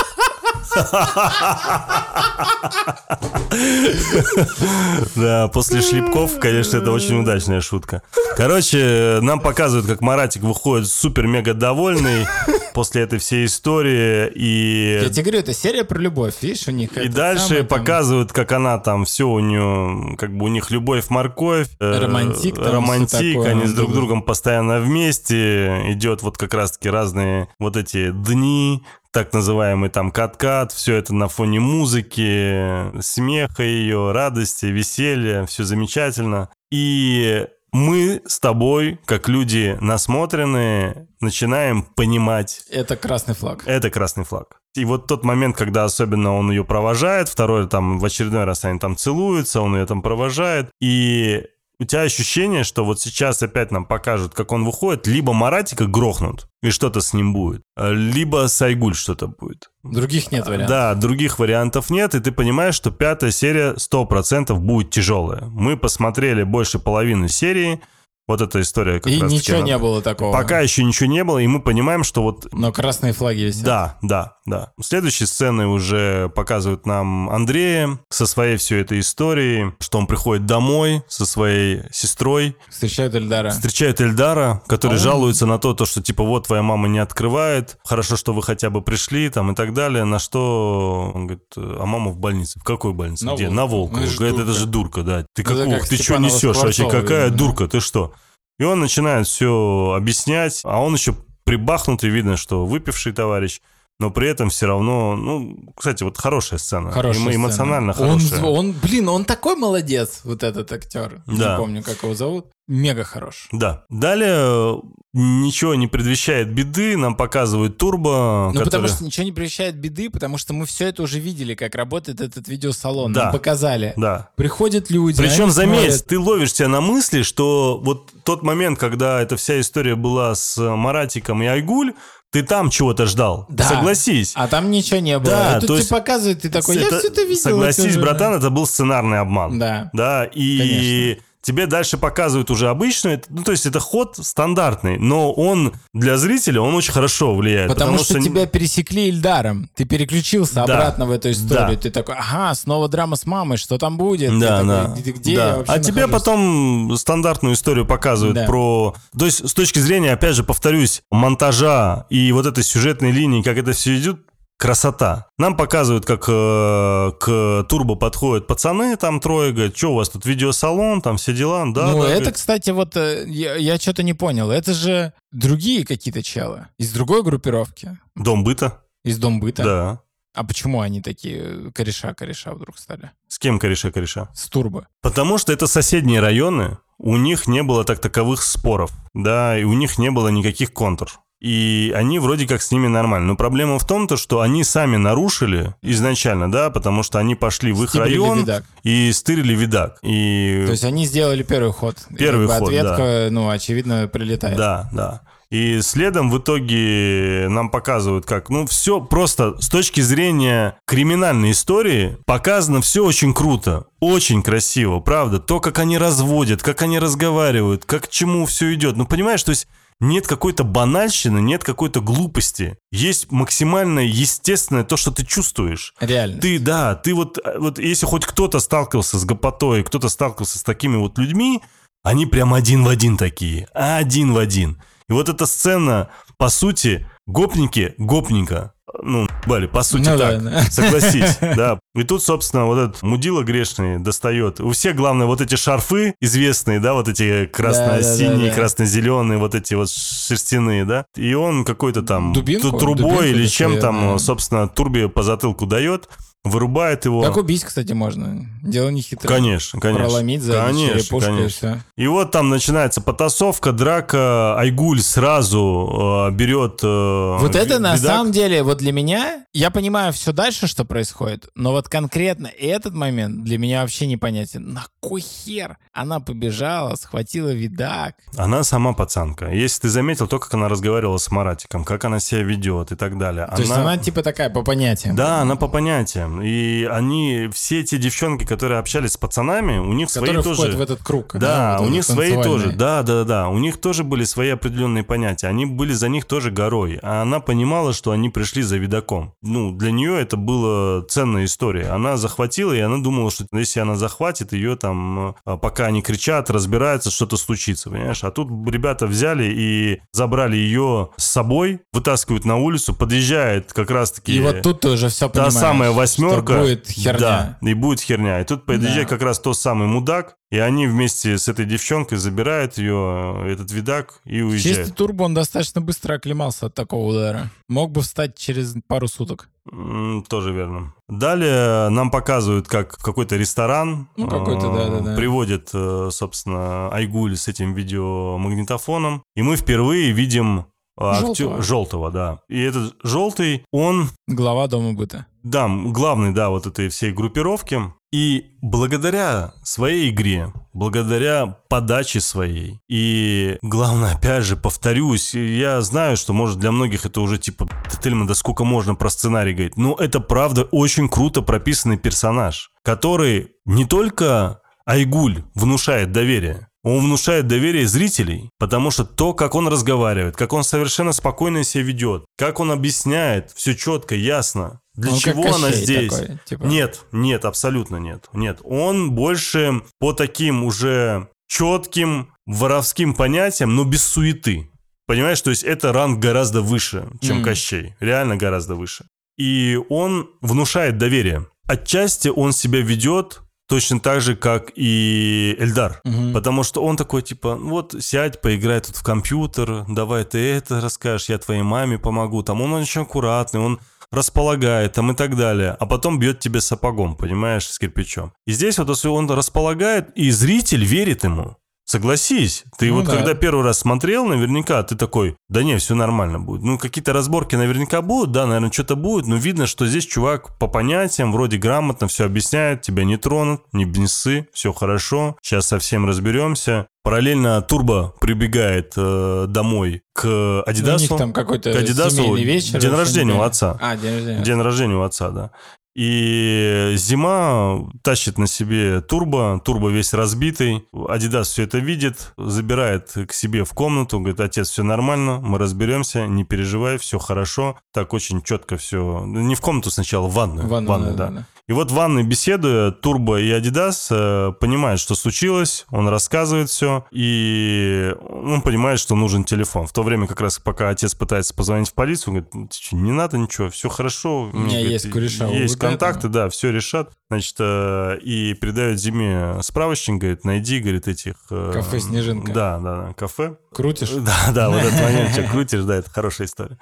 A: Да, после шлепков, конечно, это очень удачная шутка. Короче, нам показывают, как Маратик выходит супер-мега довольный после этой всей истории.
B: Я
A: И,
B: тебе говорю, это серия про любовь, видишь, у них
A: и дальше показывают, как она там, все у нее, как бы у них любовь-морковь. э,
B: Романтик
A: Романтик, они с друг другом постоянно вместе. Идет вот как раз-таки разные вот эти дни, так называемый там кат-кат, все это на фоне музыки, смеха ее, радости, веселья, все замечательно. И мы с тобой, как люди насмотренные, начинаем понимать,
B: Это красный флаг.
A: это красный флаг. И вот тот момент, когда особенно он ее провожает, второй там в очередной раз они там целуются, он ее там провожает, и у тебя ощущение, что вот сейчас опять нам покажут, как он выходит, либо Маратика грохнут, и что-то с ним будет, э, либо Сайгуль что-то будет.
B: Других нет вариантов.
A: Да, других вариантов нет, и ты понимаешь, что пятая серия 100% будет тяжелая. Мы посмотрели больше половины серии, вот эта история как
B: И
A: раз
B: ничего не было такого.
A: Пока еще ничего не было, и мы понимаем, что вот
B: Но красные флаги висят.
A: да, да, да. Следующие сцены уже показывают нам Андрея со своей всей этой историей, что он приходит домой со своей сестрой,
B: Встречают Эльдара.
A: встречает Эльдара, который
B: А он-
A: жалуется на то, то, что типа вот твоя мама не открывает, хорошо, что вы хотя бы пришли там и так далее, на что он говорит, а мама в больнице. В какой больнице?
B: На
A: Где?
B: Волково.
A: На Волково.
B: Ну,
A: Говорит, это же дурка, да. Ты
B: Ну, как
A: Ты что несешь вообще? Какая
B: да.
A: дурка? Ты что? И он начинает все объяснять, а он еще прибахнутый, видно, что выпивший товарищ, но при этом все равно, ну, кстати, вот хорошая сцена.
B: Хорошая
A: Эмо-
B: сцена.
A: Эмоционально
B: он,
A: хорошая.
B: Он, блин, он такой молодец, вот этот актер.
A: Да.
B: Не помню, как его зовут. Мега хорош.
A: Да. Далее э, ничего не предвещает беды, нам показывают турбо,
B: Ну, потому
A: который-
B: что ничего не превращает беды, потому что мы все это уже видели, как работает этот видеосалон.
A: Да.
B: Нам показали.
A: Да.
B: Приходят люди.
A: Причем, заметь,
B: смотрят.
A: ты ловишь себя на мысли, что вот тот момент, когда эта вся история была с Маратиком и Айгуль, ты там чего-то ждал.
B: Да.
A: Согласись.
B: А там ничего не было.
A: Да,
B: а тут
A: то
B: тебе
A: есть
B: показывают, ты такой, я
A: Это-
B: все это видел.
A: Согласись,
B: уже,
A: братан, это был сценарный обман.
B: Да.
A: Да, и тебе дальше показывают уже обычную, ну, то есть это ход стандартный, но он для зрителя, он очень хорошо влияет.
B: Потому, что, тебя пересекли Ильдаром. Ты переключился
A: Да.
B: обратно в эту историю.
A: Да.
B: Ты такой, ага, снова драма с мамой, что там будет? Ты
A: Да,
B: такой,
A: да.
B: «Где- Где
A: да.
B: я вообще
A: А тебе
B: нахожусь?»
A: потом стандартную историю показывают
B: Да.
A: про... То есть с точки зрения, опять же, повторюсь, монтажа и вот этой сюжетной линии, как это все идет, красота. Нам показывают, как э, к Турбо подходят пацаны, там трое, говорят, что у вас тут видеосалон, там все дела, да,
B: ну,
A: да,
B: это,
A: говорит.
B: кстати, вот э, я, что-то не понял. Это же другие какие-то челы. Из другой группировки.
A: Дом быта,
B: Из Дом быта.
A: да.
B: А почему они такие кореша-кореша вдруг стали?
A: С кем кореша-кореша?
B: С Турбо.
A: Потому что это соседние районы, у них не было так таковых споров, да, и у них не было никаких контур. И они вроде как с ними нормально. Но проблема в том, то, что они сами нарушили изначально, да, потому что они пошли в их
B: Стибрили
A: район
B: видак.
A: и стырили видак. И...
B: То есть они сделали первый ход. И
A: Первый
B: как бы
A: ход,
B: Ответка, ну, очевидно, прилетает.
A: Да, да. И следом в итоге нам показывают, как, ну, все просто с точки зрения криминальной истории показано все очень круто, очень красиво, правда. То, как они разводят, как они разговаривают, как к чему все идет. Ну, понимаешь, то есть нет какой-то банальщины, нет какой-то глупости. Есть максимально естественное то, что ты чувствуешь.
B: Реально.
A: Ты, да, ты вот, вот если хоть кто-то сталкивался с гопотой, кто-то сталкивался с такими вот людьми, они прям один в один такие, один в один. И вот эта сцена, по сути, гопники гопника. Ну, бали, по сути
B: Ну да,
A: так,
B: да.
A: согласись, <laughs> да. И тут, собственно, вот этот мудила грешный достает. У всех, главное, вот эти шарфы известные, да, вот эти красно-синие,
B: Да-да-да-да.
A: красно-зеленые, вот эти вот шерстяные, да. И он какой-то там
B: Дубинку?
A: трубой
B: Дубинку
A: или чем там,
B: да.
A: собственно, турбе по затылку дает, вырубает его.
B: Так убить, кстати, можно. Дело не хитрое.
A: Конечно, конечно.
B: Проломить за
A: конечно,
B: черепушкой и
A: конечно.
B: все.
A: И вот там начинается потасовка, драка, Айгуль сразу э, берет... э,
B: Вот это на
A: видак.
B: самом деле, вот для меня, я понимаю все дальше, что происходит, но вот конкретно этот момент для меня вообще непонятен. На кой хер она побежала, схватила видак?
A: Она сама пацанка. Если ты заметил то, как она разговаривала с Маратиком, как она себя ведет и так далее.
B: То есть она типа такая по понятиям.
A: Да, она по понятиям. И они, все эти девчонки, которые общались с пацанами, у них свои
B: Которые
A: тоже...
B: входят в этот круг.
A: Да,
B: вот
A: у них свои тоже, да, да, да, у них тоже были свои определенные понятия, они были за них тоже горой, а она понимала, что они пришли за видаком. Ну, для нее это была ценная история. Она захватила, и она думала, что если она захватит ее там, э, пока они кричат, разбираются, что-то случится, понимаешь? А тут ребята взяли и забрали ее с собой, вытаскивают на улицу, подъезжает как раз-таки...
B: И вот тут ты уже все
A: Та
B: понимаешь.
A: самая восьмерка.
B: Что будет херня.
A: Да, и будет херня. И тут подъезжает
B: Да.
A: как раз тот самый мудак, и они вместе с этой девчонкой забирают ее, этот видак, и уезжают.
B: Чистый турбо, он достаточно быстро оклемался от такого удара. Мог бы встать через пару суток.
A: М, Тоже верно. Далее нам показывают, как в какой-то ресторан
B: Ну, какой-то,
A: э,
B: да-да-да.
A: приводят, э, собственно, Айгуль с этим видеомагнитофоном. И мы впервые видим
B: Желтого.
A: Желтого, да. И этот желтый, он
B: Глава дома быта.
A: да, главный, да, вот этой всей группировки. И благодаря своей игре, благодаря подаче своей, и главное, опять же, повторюсь, я знаю, что, может, для многих это уже типа, Тельман, да сколько можно про сценарий говорить, но это правда очень круто прописанный персонаж, который не только Айгуль внушает доверие, он внушает доверие зрителей, потому что то, как он разговаривает, как он совершенно спокойно себя ведет, как он объясняет, все четко, ясно. Для
B: Он
A: чего она здесь?
B: такой, типа.
A: Нет, нет, абсолютно нет. Нет, он больше по таким уже четким воровским понятиям, но без суеты. Понимаешь, то есть это ранг гораздо выше, чем
B: Мгм.
A: Кощей. Реально гораздо выше. И он внушает доверие. Отчасти он себя ведет точно так же, как и Эльдар.
B: Мгм.
A: Потому что он такой, типа, вот сядь, поиграй тут в компьютер, давай ты это расскажешь, я твоей маме помогу. Там он очень аккуратный, он располагает там и так далее, а потом бьет тебе сапогом, понимаешь, с кирпичом. И здесь вот если он располагает, и зритель верит ему. Согласись, ты
B: Ну
A: вот
B: да.
A: когда первый раз смотрел, наверняка ты такой, да не, все нормально будет. Ну, какие-то разборки наверняка будут, да, наверное, что-то будет, но видно, что здесь чувак по понятиям вроде грамотно все объясняет, тебя не тронут, не бнесы, все хорошо, сейчас совсем разберемся. Параллельно Турбо прибегает э, домой к
B: Ну, у
A: Адидасу.
B: них там какой-то
A: к Адидасу
B: вечер.
A: день рождения у отца.
B: А, день рождения.
A: День рождения у отца, да. И зима тащит на себе турбо, турбо весь разбитый. Адидас все это видит, забирает к себе в комнату, говорит, отец, все нормально, мы разберемся, не переживай, все хорошо. Так очень четко все. Не в комнату сначала, в ванную.
B: Ванну,
A: ванную,
B: да.
A: да,
B: да.
A: И вот в ванной беседуя, Турбо и Адидас э, понимают, что случилось, он рассказывает все, и он понимает, что нужен телефон. В то время как раз, пока отец пытается позвонить в полицию, он говорит, «Ну, не надо ничего, все хорошо.
B: У меня
A: Говорит,
B: есть кореша,
A: Есть контакты,
B: это.
A: да, все решат. Значит, э, и передает Зиме справочник, говорит, найди, говорит, этих... э,
B: Кафе «Снежинка».
A: Да, да, да, кафе.
B: Крутишь? <laughs>
A: Да, да, вот этот момент, <laughs> крутишь, да, это хорошая история.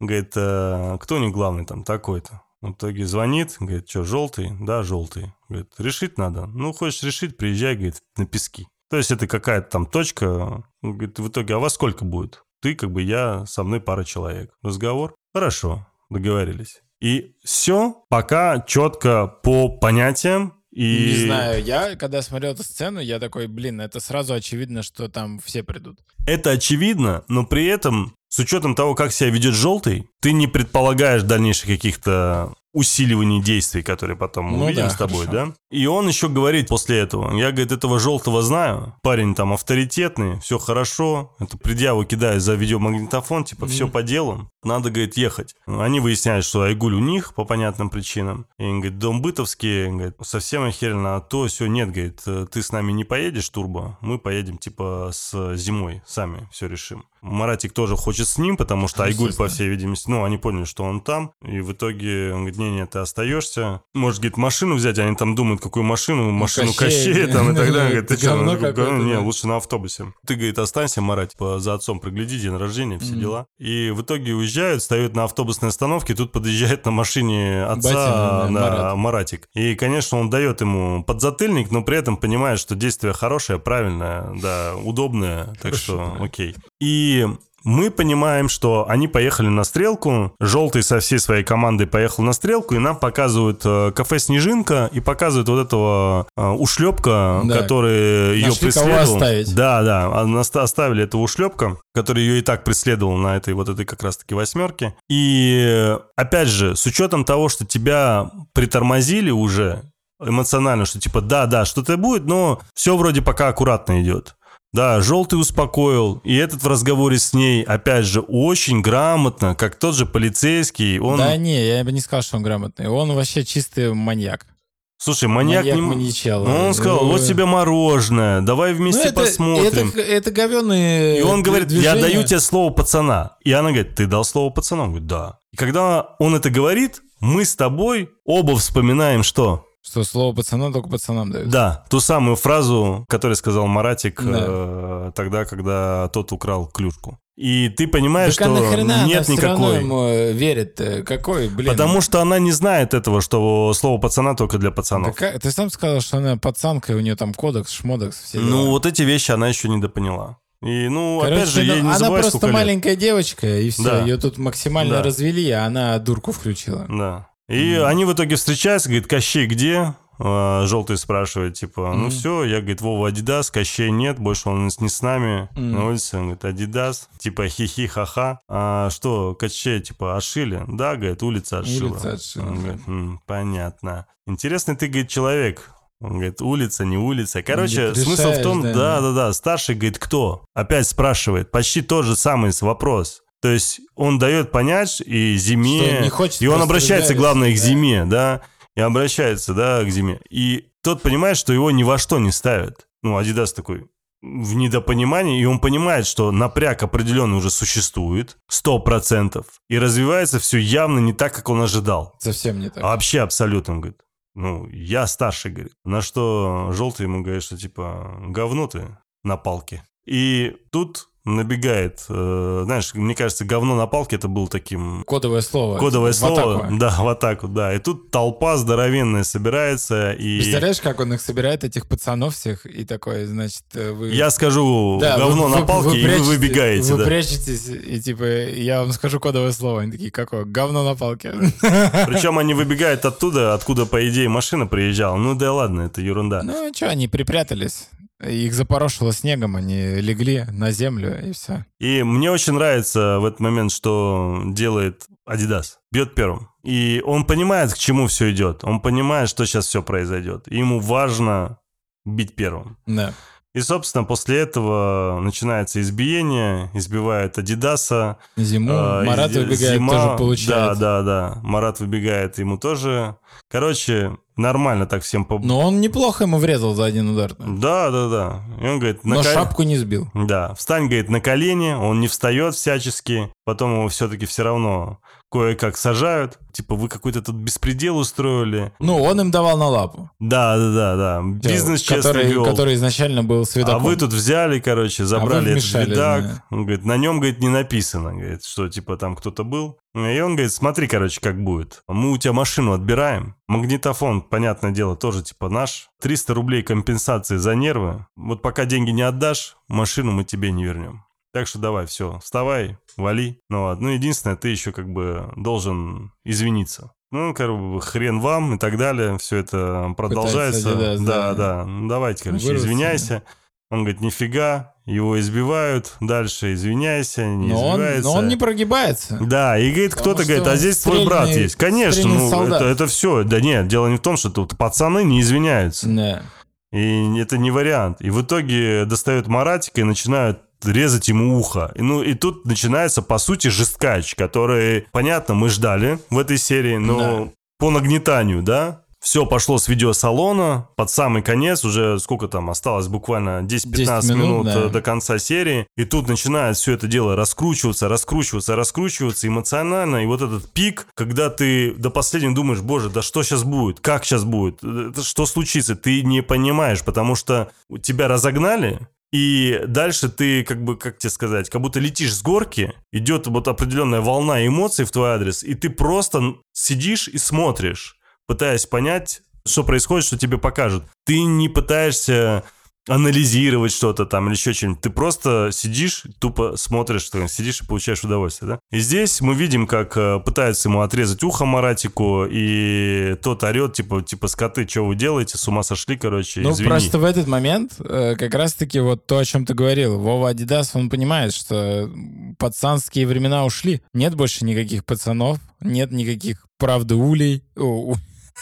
A: Говорит, «Э, кто них главный там, такой-то. В итоге звонит, говорит, что, желтый? Да, желтый. Говорит, решить надо? Ну, хочешь решить, приезжай, говорит, на пески. То есть это какая-то там точка. Говорит, в итоге, а вас сколько будет? Ты, как бы, я, со мной пара человек. Разговор? Хорошо, договорились. И все пока четко по понятиям. И...
B: Не знаю, я когда смотрел эту сцену, я такой, блин, это сразу очевидно, что там все придут.
A: Это очевидно, но при этом, с учетом того, как себя ведет желтый, ты не предполагаешь дальнейших каких-то усиливаний действий, которые потом мы
B: Ну
A: увидим
B: да,
A: с тобой,
B: хорошо.
A: да? И он еще говорит после этого, я, говорит, этого желтого знаю, парень там авторитетный, все хорошо, эту предъяву кидаю за видеомагнитофон, типа, все по делу, надо, говорит, ехать. Они выясняют, что Айгуль у них по понятным причинам. И он говорит, дом бытовский, говорит, совсем охеренно, а то все, нет, говорит, «э, ты с нами не поедешь, Турбо, мы поедем, типа, с зимой, сами все решим. Маратик тоже хочет с ним, потому что Айгуль, по всей видимости, ну, они поняли, что он там, и в итоге он говорит, не-не, ты остаешься. Может, говорит, машину взять, они там думают, какую машину, машину
B: Кощей.
A: Кощея там и так далее. Говорит, ты что, ну, не, лучше на автобусе. Ты, говорит, останься, Марат, типа, за отцом пригляди, день рождения, все дела. И в итоге уезжают, встают на автобусной остановке, тут подъезжает на машине отца. Маратик. И, конечно, он дает ему подзатыльник, но при этом понимает, что действие хорошее, правильное, да, удобное, так что окей. И мы понимаем, что они поехали на стрелку, желтый со всей своей командой поехал на стрелку, и нам показывают э, кафе «Снежинка» и показывают вот этого э, ушлепка,
B: Да.
A: который ее
B: Нашли кого
A: преследовал.
B: оставить.
A: Да, да, оставили этого ушлепка, который ее и так преследовал на этой вот этой как раз-таки восьмерке. И опять же, с учетом того, что тебя притормозили уже эмоционально, что типа да, да, что-то будет, но все вроде пока аккуратно идет. Да, желтый успокоил, и этот в разговоре с ней, опять же, очень грамотно, как тот же полицейский, он...
B: Да не, я бы не сказал, что он грамотный. Он вообще чистый маньяк.
A: Слушай, маньяк, не...
B: маньячелло.
A: Ну, он сказал, вот тебе мороженое, давай
B: Ну,
A: вместе
B: это,
A: посмотрим.
B: Это, это говёные
A: И он говорит, я
B: движения.
A: даю тебе слово пацана. И она говорит, ты дал слово пацана? Он говорит, да. И когда он это говорит, мы с тобой оба вспоминаем, что?
B: Что слово пацана только пацанам дают.
A: Да, ту самую фразу, которую сказал Маратик
B: Да.
A: э, тогда, когда тот украл клюшку. И ты понимаешь,
B: Так а
A: что
B: она
A: нет никакой.
B: ему э, верит? э, Какой, блин?
A: Потому что она не знает этого, что слово пацана только для пацанов.
B: как- Ты сам сказал, что она пацанка, и у нее там кодекс, шмодекс, все
A: Ну,
B: дела.
A: вот эти вещи она еще не допоняла. И, ну,
B: Короче,
A: опять же,
B: ну,
A: я не
B: она
A: забываю,
B: просто
A: сколько лет.
B: маленькая девочка, и все,
A: Да.
B: ее тут максимально
A: Да.
B: развели, а она дурку включила.
A: Да. И они в итоге встречаются, говорит, Кощей где? Желтый спрашивает, типа, ну
B: Мгм.
A: все, я, говорит, Вова Адидас, Кощей нет, больше он не с нами
B: Мгм.
A: на улице. Он говорит, Адидас, типа, хихи, ха-ха. А что, Кощей, типа, ошили? Да, говорит, улица отшила.
B: Улица отшила,
A: Он говорит, «М, понятно. Интересный ты, говорит, человек. Он говорит, улица, не улица. Короче,
B: Говорит,
A: смысл в том,
B: да.
A: да, да, да, старший говорит, кто? Опять спрашивает, почти тот же самый вопрос. То есть он дает понять и зиме,
B: он хочет
A: и он обращается, главное, к зиме, да, и обращается, да, к зиме. И тот понимает, что его ни во что не ставят. Ну, Адидас такой в недопонимании, и он понимает, что напряг определенный уже существует, сто процентов, и развивается все явно не так, как он ожидал.
B: Совсем не так.
A: А Вообще абсолютно, он говорит. Ну, я старший, говорит. На что желтый ему говорит, что типа, говно ты на палке. И тут набегает, э, знаешь, мне кажется, говно на палке это был таким
B: Кодовое слово.
A: кодовое
B: в
A: слово.
B: атаку. <laughs>
A: Да, в атаку, да. И тут толпа здоровенная собирается, и
B: Представляешь, как он их собирает, этих пацанов всех, и такой, значит, э, вы...
A: я скажу
B: Да,
A: говно
B: вы-
A: на
B: вы-
A: палке, и вы
B: прячете-
A: выбегаете,
B: Вы
A: да.
B: прячетесь, и типа, я вам скажу кодовое слово. Они такие, какое? Говно на палке. <laughs>
A: Причем они выбегают оттуда, откуда, по идее, машина приезжала. Ну да ладно, это ерунда.
B: Ну, что, они припрятались. Их запорошило снегом, они легли на землю, и все.
A: И мне очень нравится в этот момент, что делает Adidas. Бьет первым. И он понимает, к чему все идет. Он понимает, что сейчас все произойдет. И ему важно бить первым.
B: Да.
A: И, собственно, после этого начинается избиение, избивает Адидаса.
B: Зиму
A: А,
B: Марат
A: и
B: выбегает,
A: зима-
B: тоже получает.
A: Да, да, да. Марат выбегает ему тоже. Короче, нормально так всем по...
B: Но он неплохо ему врезал за один удар.
A: Да, да, да. И он говорит...
B: Но
A: «На ко-
B: шапку не сбил.
A: Да, встань, говорит, на колени, он не встает всячески, потом его все-таки все равно кое-как сажают. Типа, вы какой-то тут беспредел устроили.
B: Ну, он им давал на лапу.
A: Да, да, да, да. Бизнес честно
B: который,
A: вел.
B: который изначально был
A: А
B: свидоком.
A: вы тут взяли, короче, забрали этот
B: вмешались,
A: видак.
B: да.
A: Он говорит, на нем, говорит, не написано, говорит, что типа там кто-то был. И он говорит, смотри, короче, как будет. Мы у тебя машину отбираем. Магнитофон, понятное дело, тоже типа наш. 300 рублей компенсации за нервы. Вот пока деньги не отдашь, машину мы тебе не вернем. Так что давай, все, вставай, вали. Ну ладно, ну единственное, ты еще как бы должен извиниться. Ну, как бы хрен вам и так далее. Все это продолжается.
B: Adidas,
A: да,
B: да.
A: да. Ну, давайте, короче,
B: Вырваться,
A: извиняйся. Он говорит, нифига, его избивают, дальше извиняйся, не
B: но, он,
A: избивается.
B: но он не прогибается.
A: Да, и говорит, кто-то говорит, а
B: он
A: здесь твой брат
B: стрельный-
A: есть. Конечно,
B: стрельный
A: ну
B: солдат.
A: это, это все. Да нет, дело не в том, что тут пацаны не извиняются.
B: Да.
A: И это не вариант. И в итоге достают Маратика и начинают резать ему ухо. И, ну, и тут начинается, по сути, жесткач, который, понятно, мы ждали в этой серии, но
B: Да.
A: по нагнетанию, да, все пошло с видеосалона, под самый конец, уже сколько там осталось, буквально 10-15
B: 10
A: минут,
B: минут, да.
A: э, до конца серии, и тут начинает все это дело раскручиваться, раскручиваться, раскручиваться эмоционально, и вот этот пик, когда ты до последнего думаешь, боже, да что сейчас будет, как сейчас будет, это что случится, ты не понимаешь, потому что тебя разогнали, и дальше ты, как бы, как тебе сказать, как будто летишь с горки, идет вот определенная волна эмоций в твой адрес, и ты просто сидишь и смотришь, пытаясь понять, что происходит, что тебе покажут. Ты не пытаешься анализировать что-то там или еще что-нибудь. Ты просто сидишь, тупо смотришь, что сидишь и получаешь удовольствие, да? И здесь мы видим, как э, пытаются ему отрезать ухо Маратику, и тот орет, типа, типа, скоты, что вы делаете, с ума сошли, короче,
B: Ну,
A: извини.
B: просто в этот момент э, как раз-таки вот то, о чем ты говорил. Вова Адидас, он понимает, что пацанские времена ушли. Нет больше никаких пацанов, нет никаких правды улей,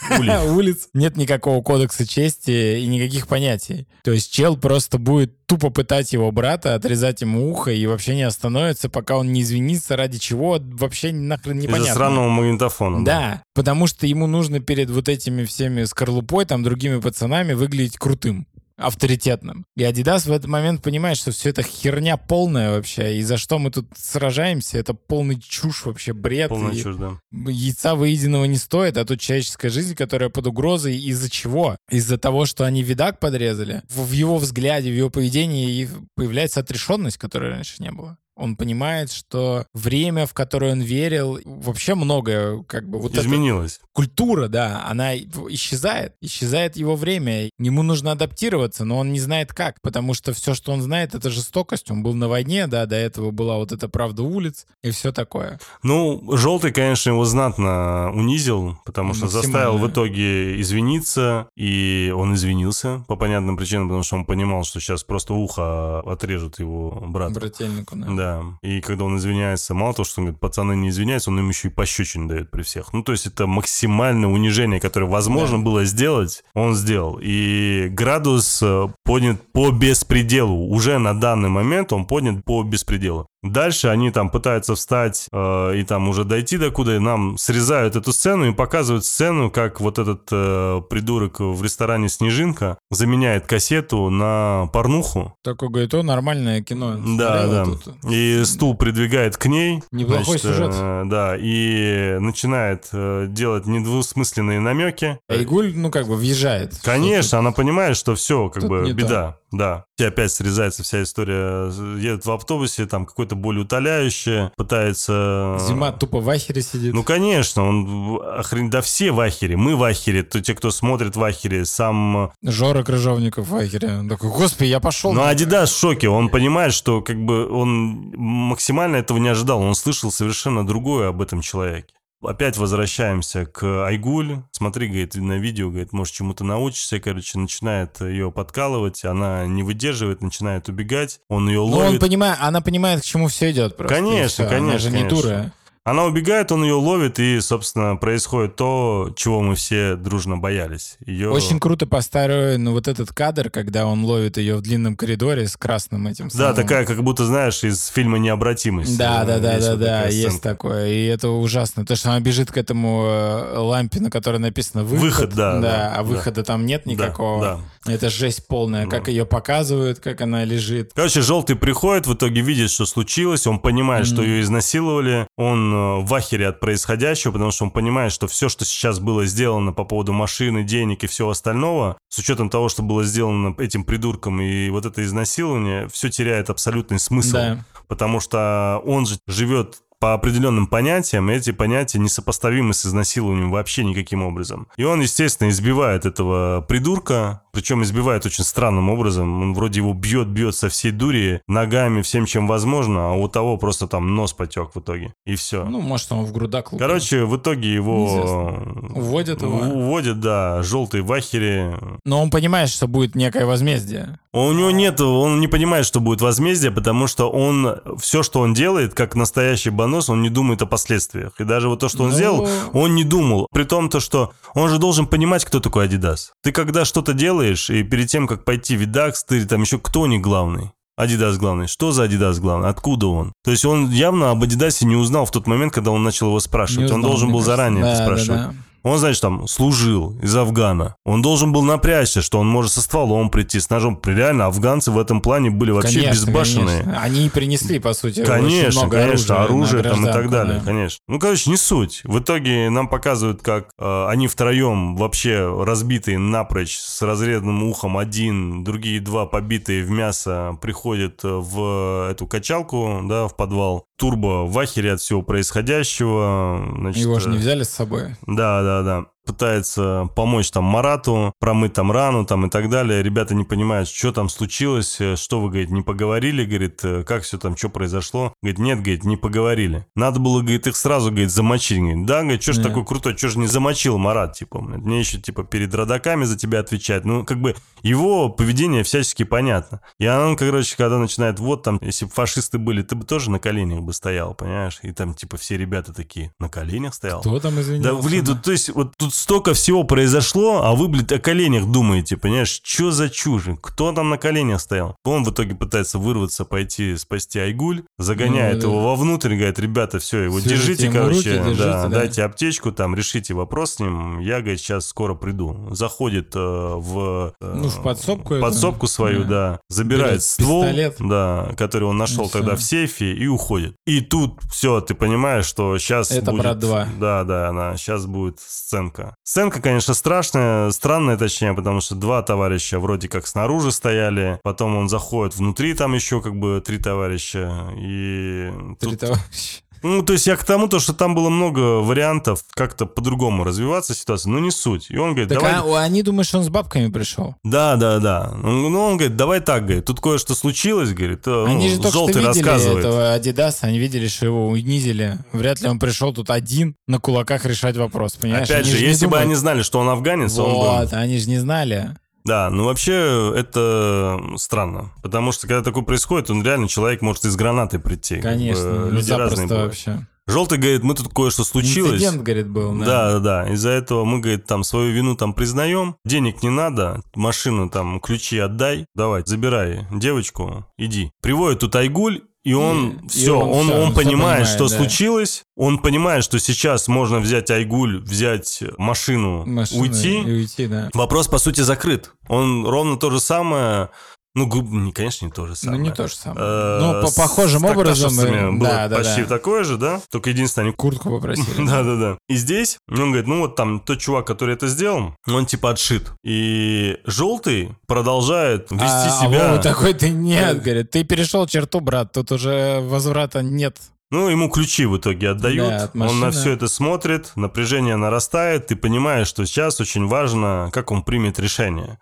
B: <laughs> улиц, нет никакого кодекса чести и никаких понятий. То есть чел просто будет тупо пытать его брата, отрезать ему ухо и вообще не остановится, пока он не извинится, ради чего вообще нахрен непонятно.
A: Из-за сраного магнитофона.
B: Да, потому что ему нужно перед вот этими всеми скорлупой, там, другими пацанами выглядеть крутым, авторитетным. И Адидас в этот момент понимает, что все это херня полная вообще, и за что мы тут сражаемся, это полный чушь вообще, бред.
A: Полная чушь, да.
B: Яйца выеденного не стоит, а тут человеческая жизнь, которая под угрозой из-за чего? Из-за того, что они видак подрезали. В, его взгляде, в его поведении появляется отрешенность, которой раньше не было. Он понимает, что время, в которое он верил, вообще многое, как бы вот
A: Изменилось.
B: Эта культура, да, она исчезает. Исчезает его время. Ему нужно адаптироваться, но он не знает как, потому что все, что он знает, это жестокость. Он был на войне, да, до этого была вот эта правда улиц и все такое.
A: Ну, желтый, конечно, его знатно унизил, потому что заставил в итоге извиниться, и он извинился по понятным причинам, потому что он понимал, что сейчас просто ухо отрежут его брат.
B: Брательнику, да.
A: Да. И когда он извиняется, мало того, что он говорит, пацаны не извиняются, он им еще и пощечину дает при всех. Ну, то есть это максимальное унижение, которое возможно да. было сделать, он сделал. И градус э, поднят по беспределу. Уже на данный момент он поднят по беспределу. Дальше они там пытаются встать э, и там уже дойти до куда, и нам срезают эту сцену и показывают сцену, как вот этот э, придурок в ресторане «Снежинка» заменяет кассету на порнуху.
B: Такой говорит, о, нормальное кино.
A: Да, да. Тут. И стул придвигает к ней.
B: Неплохой значит, сюжет.
A: Э, да, и начинает э, делать недвусмысленные намеки.
B: А Игуль, ну, как бы въезжает.
A: Конечно, она понимает, что все, как бы, беда. То. Да. И опять срезается вся история. Едет в автобусе, там какое-то более утоляющее, пытается...
B: Зима тупо в ахере сидит.
A: Ну, конечно, он охрен... Да все в ахере. Мы в ахере. То те, кто смотрит в ахере, сам...
B: Жора Крыжовников в ахере. Он такой, господи, я пошел.
A: Ну, Адидас в шоке. Он понимает, что как бы он максимально этого не ожидал. Он слышал совершенно другое об этом человеке. Опять возвращаемся к Айгуль. Смотри, говорит, на видео, говорит, может, чему-то научишься. Короче, начинает ее подкалывать. Она не выдерживает, начинает убегать. Он ее ловит. Ну, он
B: понимает, она понимает, к чему все идет просто.
A: Конечно, конечно. Она
B: же
A: не
B: дура.
A: Она убегает, он ее ловит, и, собственно, происходит то, чего мы все дружно боялись. Ее...
B: Очень круто построен ну, вот этот кадр, когда он ловит ее в длинном коридоре с красным этим
A: самым... Да, такая, как будто, знаешь, из фильма «Необратимость».
B: Да, да, да, да, да, есть такое. И это ужасно. То, что она бежит к этому э, лампе, на которой написано «выход».
A: Выход, да.
B: Да, да а выхода да. там нет никакого. Да, да. Это жесть полная, да. как ее показывают, как она лежит.
A: Короче, желтый приходит, в итоге видит, что случилось, он понимает, mm-hmm. что ее изнасиловали, он Э, в ахере от происходящего, потому что он понимает, что все, что сейчас было сделано по поводу машины, денег и всего остального, с учетом того, что было сделано этим придурком и вот это изнасилование, все теряет абсолютный смысл. Да. Потому что он же живет по определенным понятиям, и эти понятия несопоставимы с изнасилованием вообще никаким образом. И он, естественно, избивает этого придурка, причем избивает очень странным образом. Он вроде его бьет, бьет со всей дури, ногами, всем, чем возможно, а у того просто там нос потек в итоге. И все.
B: Ну, может, он в грудак
A: лупил. Короче, в итоге его...
B: Уводят его.
A: Уводят, да, желтый в ахере.
B: Но он понимает, что будет некое возмездие.
A: У него нет, он не понимает, что будет возмездие, потому что он все, что он делает, как настоящий банос, он не думает о последствиях. И даже вот то, что он Но... сделал, он не думал. При том, то, что он же должен понимать, кто такой Адидас. Ты когда что-то делаешь, и перед тем, как пойти в Видакс, ты там еще кто не главный? Адидас главный. Что за Адидас главный? Откуда он? То есть он явно об Адидасе не узнал в тот момент, когда он начал его спрашивать. узнал, он должен был кажется. заранее да, это спрашивать. Да, да. Он, значит, там служил из Афгана. Он должен был напрячься, что он может со стволом прийти, с ножом. Реально, афганцы в этом плане были вообще конечно, безбашенные.
B: Конечно. Они принесли, по сути,
A: конечно,
B: много
A: конечно,
B: оружия,
A: оружие там и так далее, да. конечно. Ну, короче, не суть. В итоге нам показывают, как э, они втроем вообще разбитые напрочь, с разрезанным ухом один, другие два побитые в мясо приходят в эту качалку, да, в подвал. Турбо в ахере от всего происходящего.
B: Значит, Его же не взяли с собой.
A: Да, да, да пытается помочь там Марату, промыть там рану там и так далее. Ребята не понимают, что там случилось, э, что вы, говорит, не поговорили, говорит, э, как все там, что произошло. Говорит, нет, говорит, не поговорили. Надо было, говорит, их сразу, говорит, замочить. Говорит, да, говорит, что ж yeah. такой крутой, что ж не замочил Марат, типа, мне еще, типа, перед родаками за тебя отвечать. Ну, как бы, его поведение всячески понятно. И он, короче, когда начинает, вот там, если бы фашисты были, ты бы тоже на коленях бы стоял, понимаешь? И там, типа, все ребята такие, на коленях стоял.
B: Кто там извинился?
A: Да, блин, тут, то есть, вот тут столько всего произошло, а вы, блядь, о коленях думаете, понимаешь? Что за чушь? Кто там на коленях стоял? Он в итоге пытается вырваться, пойти спасти Айгуль, загоняет ну, его да. вовнутрь, говорит, ребята, все, его все держите, короче, руки, держите, да, да, дайте аптечку, там, решите вопрос с ним, я, говорит, сейчас скоро приду. Заходит э, в...
B: Э, ну, в подсобку.
A: Подсобку это. свою, да, да забирает Берет ствол, пистолет. да, который он нашел тогда в сейфе и уходит. И тут все, ты понимаешь, что сейчас
B: Это
A: будет...
B: брат 2.
A: Да, да, она, сейчас будет сценка сценка. Сценка, конечно, страшная, странная точнее, потому что два товарища вроде как снаружи стояли, потом он заходит внутри, там еще как бы три товарища, и...
B: Три
A: тут-
B: товарища.
A: Ну, то есть я к тому, то, что там было много вариантов как-то по-другому развиваться ситуация, но не суть. И он говорит,
B: Так
A: давай...
B: а- они думают, что он с бабками пришел.
A: Да, да, да. Ну, ну, он говорит, давай так, говорит, тут кое-что случилось, говорит, э,
B: Они же
A: ну,
B: только что
A: желтый
B: видели
A: рассказывает.
B: этого Адидаса, они видели, что его унизили. Вряд ли он пришел тут один на кулаках решать вопрос, понимаешь?
A: Опять
B: Они
A: же,
B: не
A: если бы они знали, что он афганец, он бы...
B: Вот, они же не знали.
A: Да, ну вообще это странно. Потому что когда такое происходит, он реально человек может из гранаты прийти.
B: Конечно, ну,
A: люди разные бывают.
B: вообще.
A: Желтый говорит, мы тут кое-что случилось.
B: Инцидент, говорит, был.
A: Да, да, да. Из-за этого мы, говорит, там свою вину там признаем. Денег не надо, машину там, ключи отдай. Давай, забирай девочку, иди. Приводит тут Айгуль, и он
B: И- и
A: все,
B: он
A: он, он
B: он всё
A: понимает,
B: понимает,
A: что
B: да.
A: случилось. Он понимает, что сейчас можно взять Айгуль, взять машину,
B: Машина
A: уйти.
B: И уйти, да.
A: Вопрос, по сути, закрыт. Он ровно то же самое... Ну, гу- не, конечно, не то же самое.
B: Ну, не то же самое.
A: Э,
B: Ну, по похожим образом. Да, да,
A: почти
B: да.
A: такое же, да? Только единственное, они
B: Куртку попросили. <laughs>
A: да-да-да. И здесь он говорит, ну вот там тот чувак, который это сделал, он типа отшит. И желтый продолжает вести
B: а,
A: себя...
B: А такой, ты <laughs> нет, говорит, ты перешел черту, брат, тут уже возврата нет.
A: Ну, ему ключи в итоге отдают.
B: Да, от
A: он на все это смотрит, напряжение нарастает. Ты понимаешь, что сейчас очень важно, как он примет решение.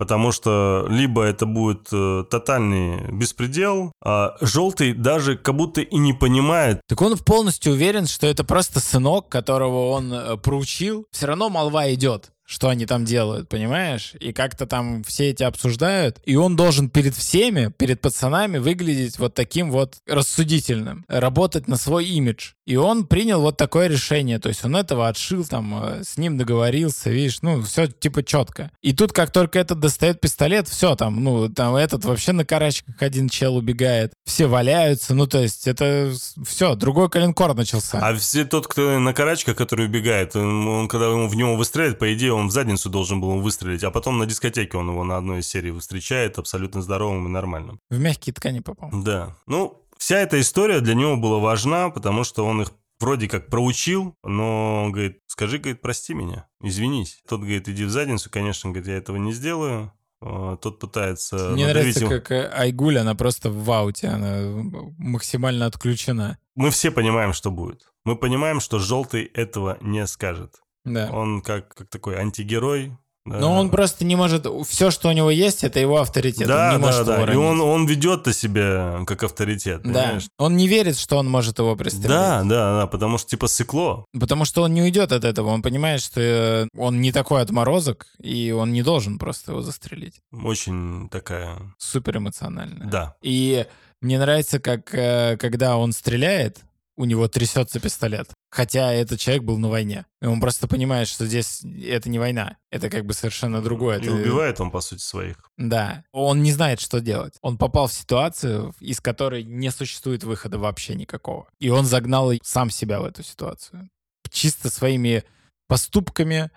A: Потому что либо это будет э, тотальный беспредел, а желтый даже как будто и не понимает,
B: Так он полностью уверен, что это просто сынок, которого он э, проучил. Все равно молва идет, что они там делают, понимаешь? И как-то там все эти обсуждают. И он должен перед всеми, перед пацанами выглядеть вот таким вот рассудительным, работать на свой имидж. И он принял вот такое решение. То есть он этого отшил, там, э, с ним договорился, видишь, ну, все типа четко. И тут, как только этот достает пистолет, все там, ну, там этот вообще на карачках один чел убегает, все валяются, ну, то есть это все, другой коленкор начался.
A: А все тот, кто на карачках, который убегает, он, он когда ему в него выстреливает, по идее, в задницу должен был выстрелить, а потом на дискотеке он его на одной из серий встречает абсолютно здоровым и нормальным.
B: В мягкие ткани попал.
A: Да. Ну, вся эта история для него была важна, потому что он их вроде как проучил, но он говорит, скажи, говорит, прости меня, извинись. Тот говорит, иди в задницу, конечно, говорит, я этого не сделаю. А, Тот пытается
B: Мне
A: надавить
B: нравится,
A: ему.
B: как э, Айгуль, она просто в ауте, она максимально отключена.
A: Мы все понимаем, что будет. Мы понимаем, что желтый этого не скажет.
B: Да.
A: Он как, как такой антигерой. да.
B: Но он просто не может... Все, что у него есть, это его авторитет.
A: Да,
B: он не
A: да,
B: может
A: да.
B: его
A: И он, он ведет-то себя как авторитет,
B: Да.
A: понимаешь?
B: Он не верит, что он может его пристрелить.
A: Да, да, да, потому что типа сыкло.
B: Потому что он не уйдет от этого. Он понимает, что э, он не такой отморозок, и он не должен просто его застрелить.
A: Очень такая...
B: Супер эмоционально.
A: Да.
B: И мне нравится, как э, когда он стреляет, у него трясется пистолет. Хотя этот человек был на войне. И он просто понимает, что здесь это не война. Это как бы совершенно другое.
A: И
B: Это-
A: убивает он, по сути, своих.
B: Да. Он не знает, что делать. Он попал в ситуацию, из которой не существует выхода вообще никакого. И он загнал сам себя в эту ситуацию. Чисто своими поступками,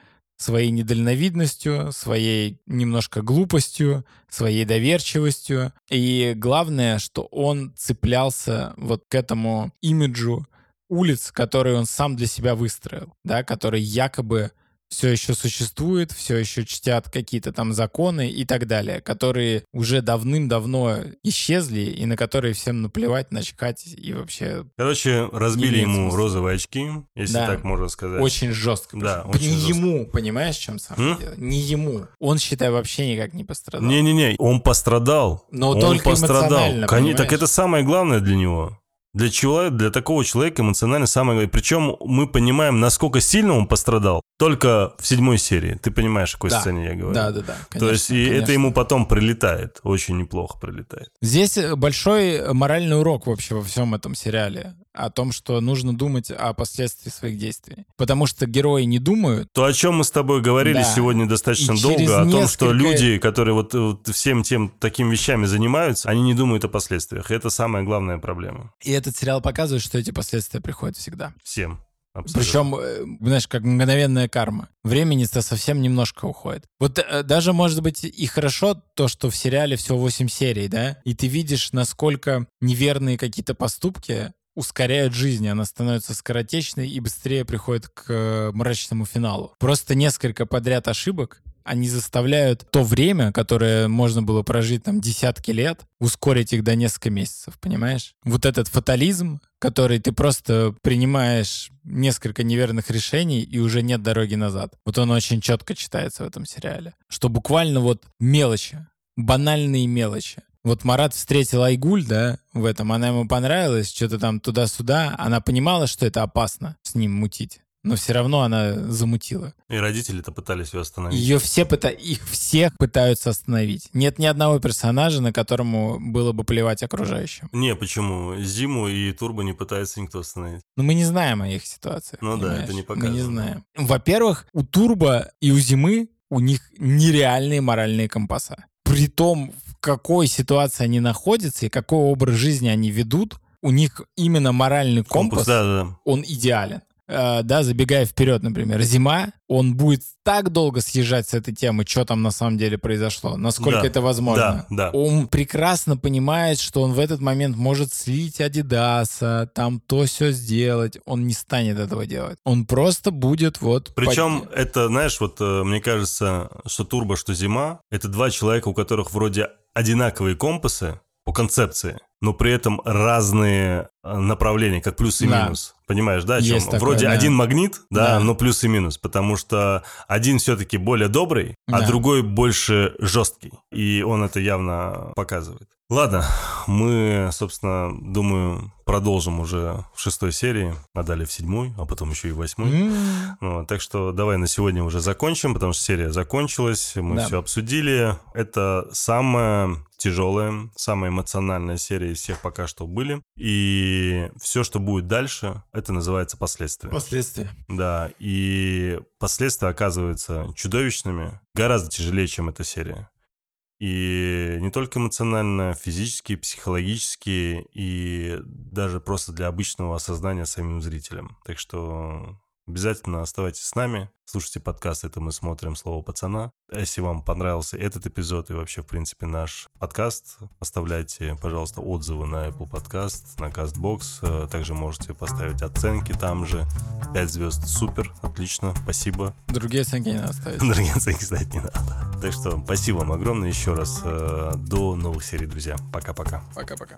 B: своей недальновидностью, своей немножко глупостью, своей доверчивостью. И главное, что он цеплялся вот к этому имиджу улиц, которые он сам для себя выстроил, да, которые якобы все еще существует, все еще чтят какие-то там законы и так далее, которые уже давным-давно исчезли и на которые всем наплевать, начхать и вообще
A: Короче, разбили ему
B: смысла.
A: розовые очки, если
B: Да.
A: так можно сказать.
B: очень жестко.
A: Да, очень
B: не
A: жестко.
B: ему, понимаешь, в чем самое
A: М?
B: дело? Не ему. Он, считай, вообще никак не пострадал.
A: Не-не-не, он пострадал.
B: Но
A: он
B: только
A: пострадал.
B: эмоционально, понимаешь?
A: Так это самое главное для него. Для человека, для такого человека эмоционально самое. Причем мы понимаем, насколько сильно он пострадал. Только в седьмой серии. Ты понимаешь, о какой
B: Да.
A: сцене я говорю.
B: Да, да, да.
A: То есть и
B: конечно.
A: это ему потом прилетает. Очень неплохо прилетает.
B: Здесь э, большой моральный урок вообще во всем этом сериале. О том, что нужно думать о последствиях своих действий. Потому что герои не думают,
A: То, о чем мы с тобой говорили
B: Да.
A: сегодня достаточно долго,
B: через
A: о том, что
B: несколько-
A: люди, которые вот, вот всем тем такими вещами занимаются, они не думают о последствиях. И это самая главная проблема.
B: и этот сериал показывает, что эти последствия приходят всегда.
A: Всем. Абсолютно.
B: Причем, э, знаешь, как мгновенная карма. Времени-то совсем немножко уходит. Вот э, даже, может быть, и хорошо то, что в сериале всего 8 серий, да? И ты видишь, насколько неверные какие-то поступки ускоряют жизнь, она становится скоротечной и быстрее приходит к э, мрачному финалу. Просто несколько подряд ошибок, они заставляют то время, которое можно было прожить там десятки лет, ускорить их до несколько месяцев, понимаешь? Вот этот фатализм, который ты просто принимаешь несколько неверных решений и уже нет дороги назад. Вот он очень четко читается в этом сериале. Что буквально вот мелочи, банальные мелочи. Вот Марат встретил Айгуль, да, в этом, она ему понравилась, что-то там туда-сюда, она понимала, что это опасно с ним мутить но все равно она замутила.
A: И родители-то пытались ее остановить.
B: Ее все пыта... Их всех пытаются остановить. Нет ни одного персонажа, на которому было бы плевать окружающим.
A: Не, почему? Зиму и Турбо не пытается никто остановить.
B: Но мы не знаем о их ситуации.
A: Ну
B: понимаешь?
A: да, это не показано.
B: Мы не знаем. Во-первых, у Турбо и у Зимы у них нереальные моральные компаса. При том, в какой ситуации они находятся и какой образ жизни они ведут, у них именно моральный компас,
A: Компас, да, да.
B: он идеален. Э, да, забегая вперед, например, зима, он будет так долго съезжать с этой темы, что там на самом деле произошло, насколько
A: Да,
B: это возможно.
A: да, да.
B: Он прекрасно понимает, что он в этот момент может слить Адидаса, там то все сделать. Он не станет этого делать. Он просто будет вот...
A: Причем
B: под-
A: это, знаешь, вот э, мне кажется, что Турбо, что Зима, это два человека, у которых вроде одинаковые компасы по концепции, но при этом разные э, направления, как плюс и
B: Да.
A: минус. Понимаешь, да? о чем?
B: Есть такое,
A: вроде
B: да.
A: один магнит, да,
B: Да.
A: но плюс и минус, потому что один все-таки более добрый, а
B: Да.
A: другой больше жесткий. И он это явно показывает. Ладно, мы, собственно, думаю, продолжим уже в шестой серии, а далее в седьмой, а потом еще и в восьмой.
B: М,
A: Ну, так что давай на сегодня уже закончим, потому что серия закончилась, мы
B: Да.
A: все обсудили. Это самая тяжелая, самая эмоциональная серия из всех пока что были. И все, что будет дальше, это называется последствия.
B: Последствия.
A: Да, и последствия оказываются чудовищными, гораздо тяжелее, чем эта серия. И не только эмоционально, физически, психологически и даже просто для обычного осознания самим зрителям. Так что обязательно оставайтесь с нами, слушайте подкаст «Это мы смотрим слово пацана». А Если вам понравился этот эпизод и вообще, в принципе, наш подкаст, оставляйте, пожалуйста, отзывы на Apple Podcast, на CastBox. Э, Также можете поставить оценки там же. 5 звезд супер, отлично, спасибо.
B: Другие оценки не надо ставить. <laughs>
A: Другие оценки ставить не надо. Так что спасибо вам огромное еще раз. Э, До новых серий, друзья. Пока-пока.
B: Пока-пока.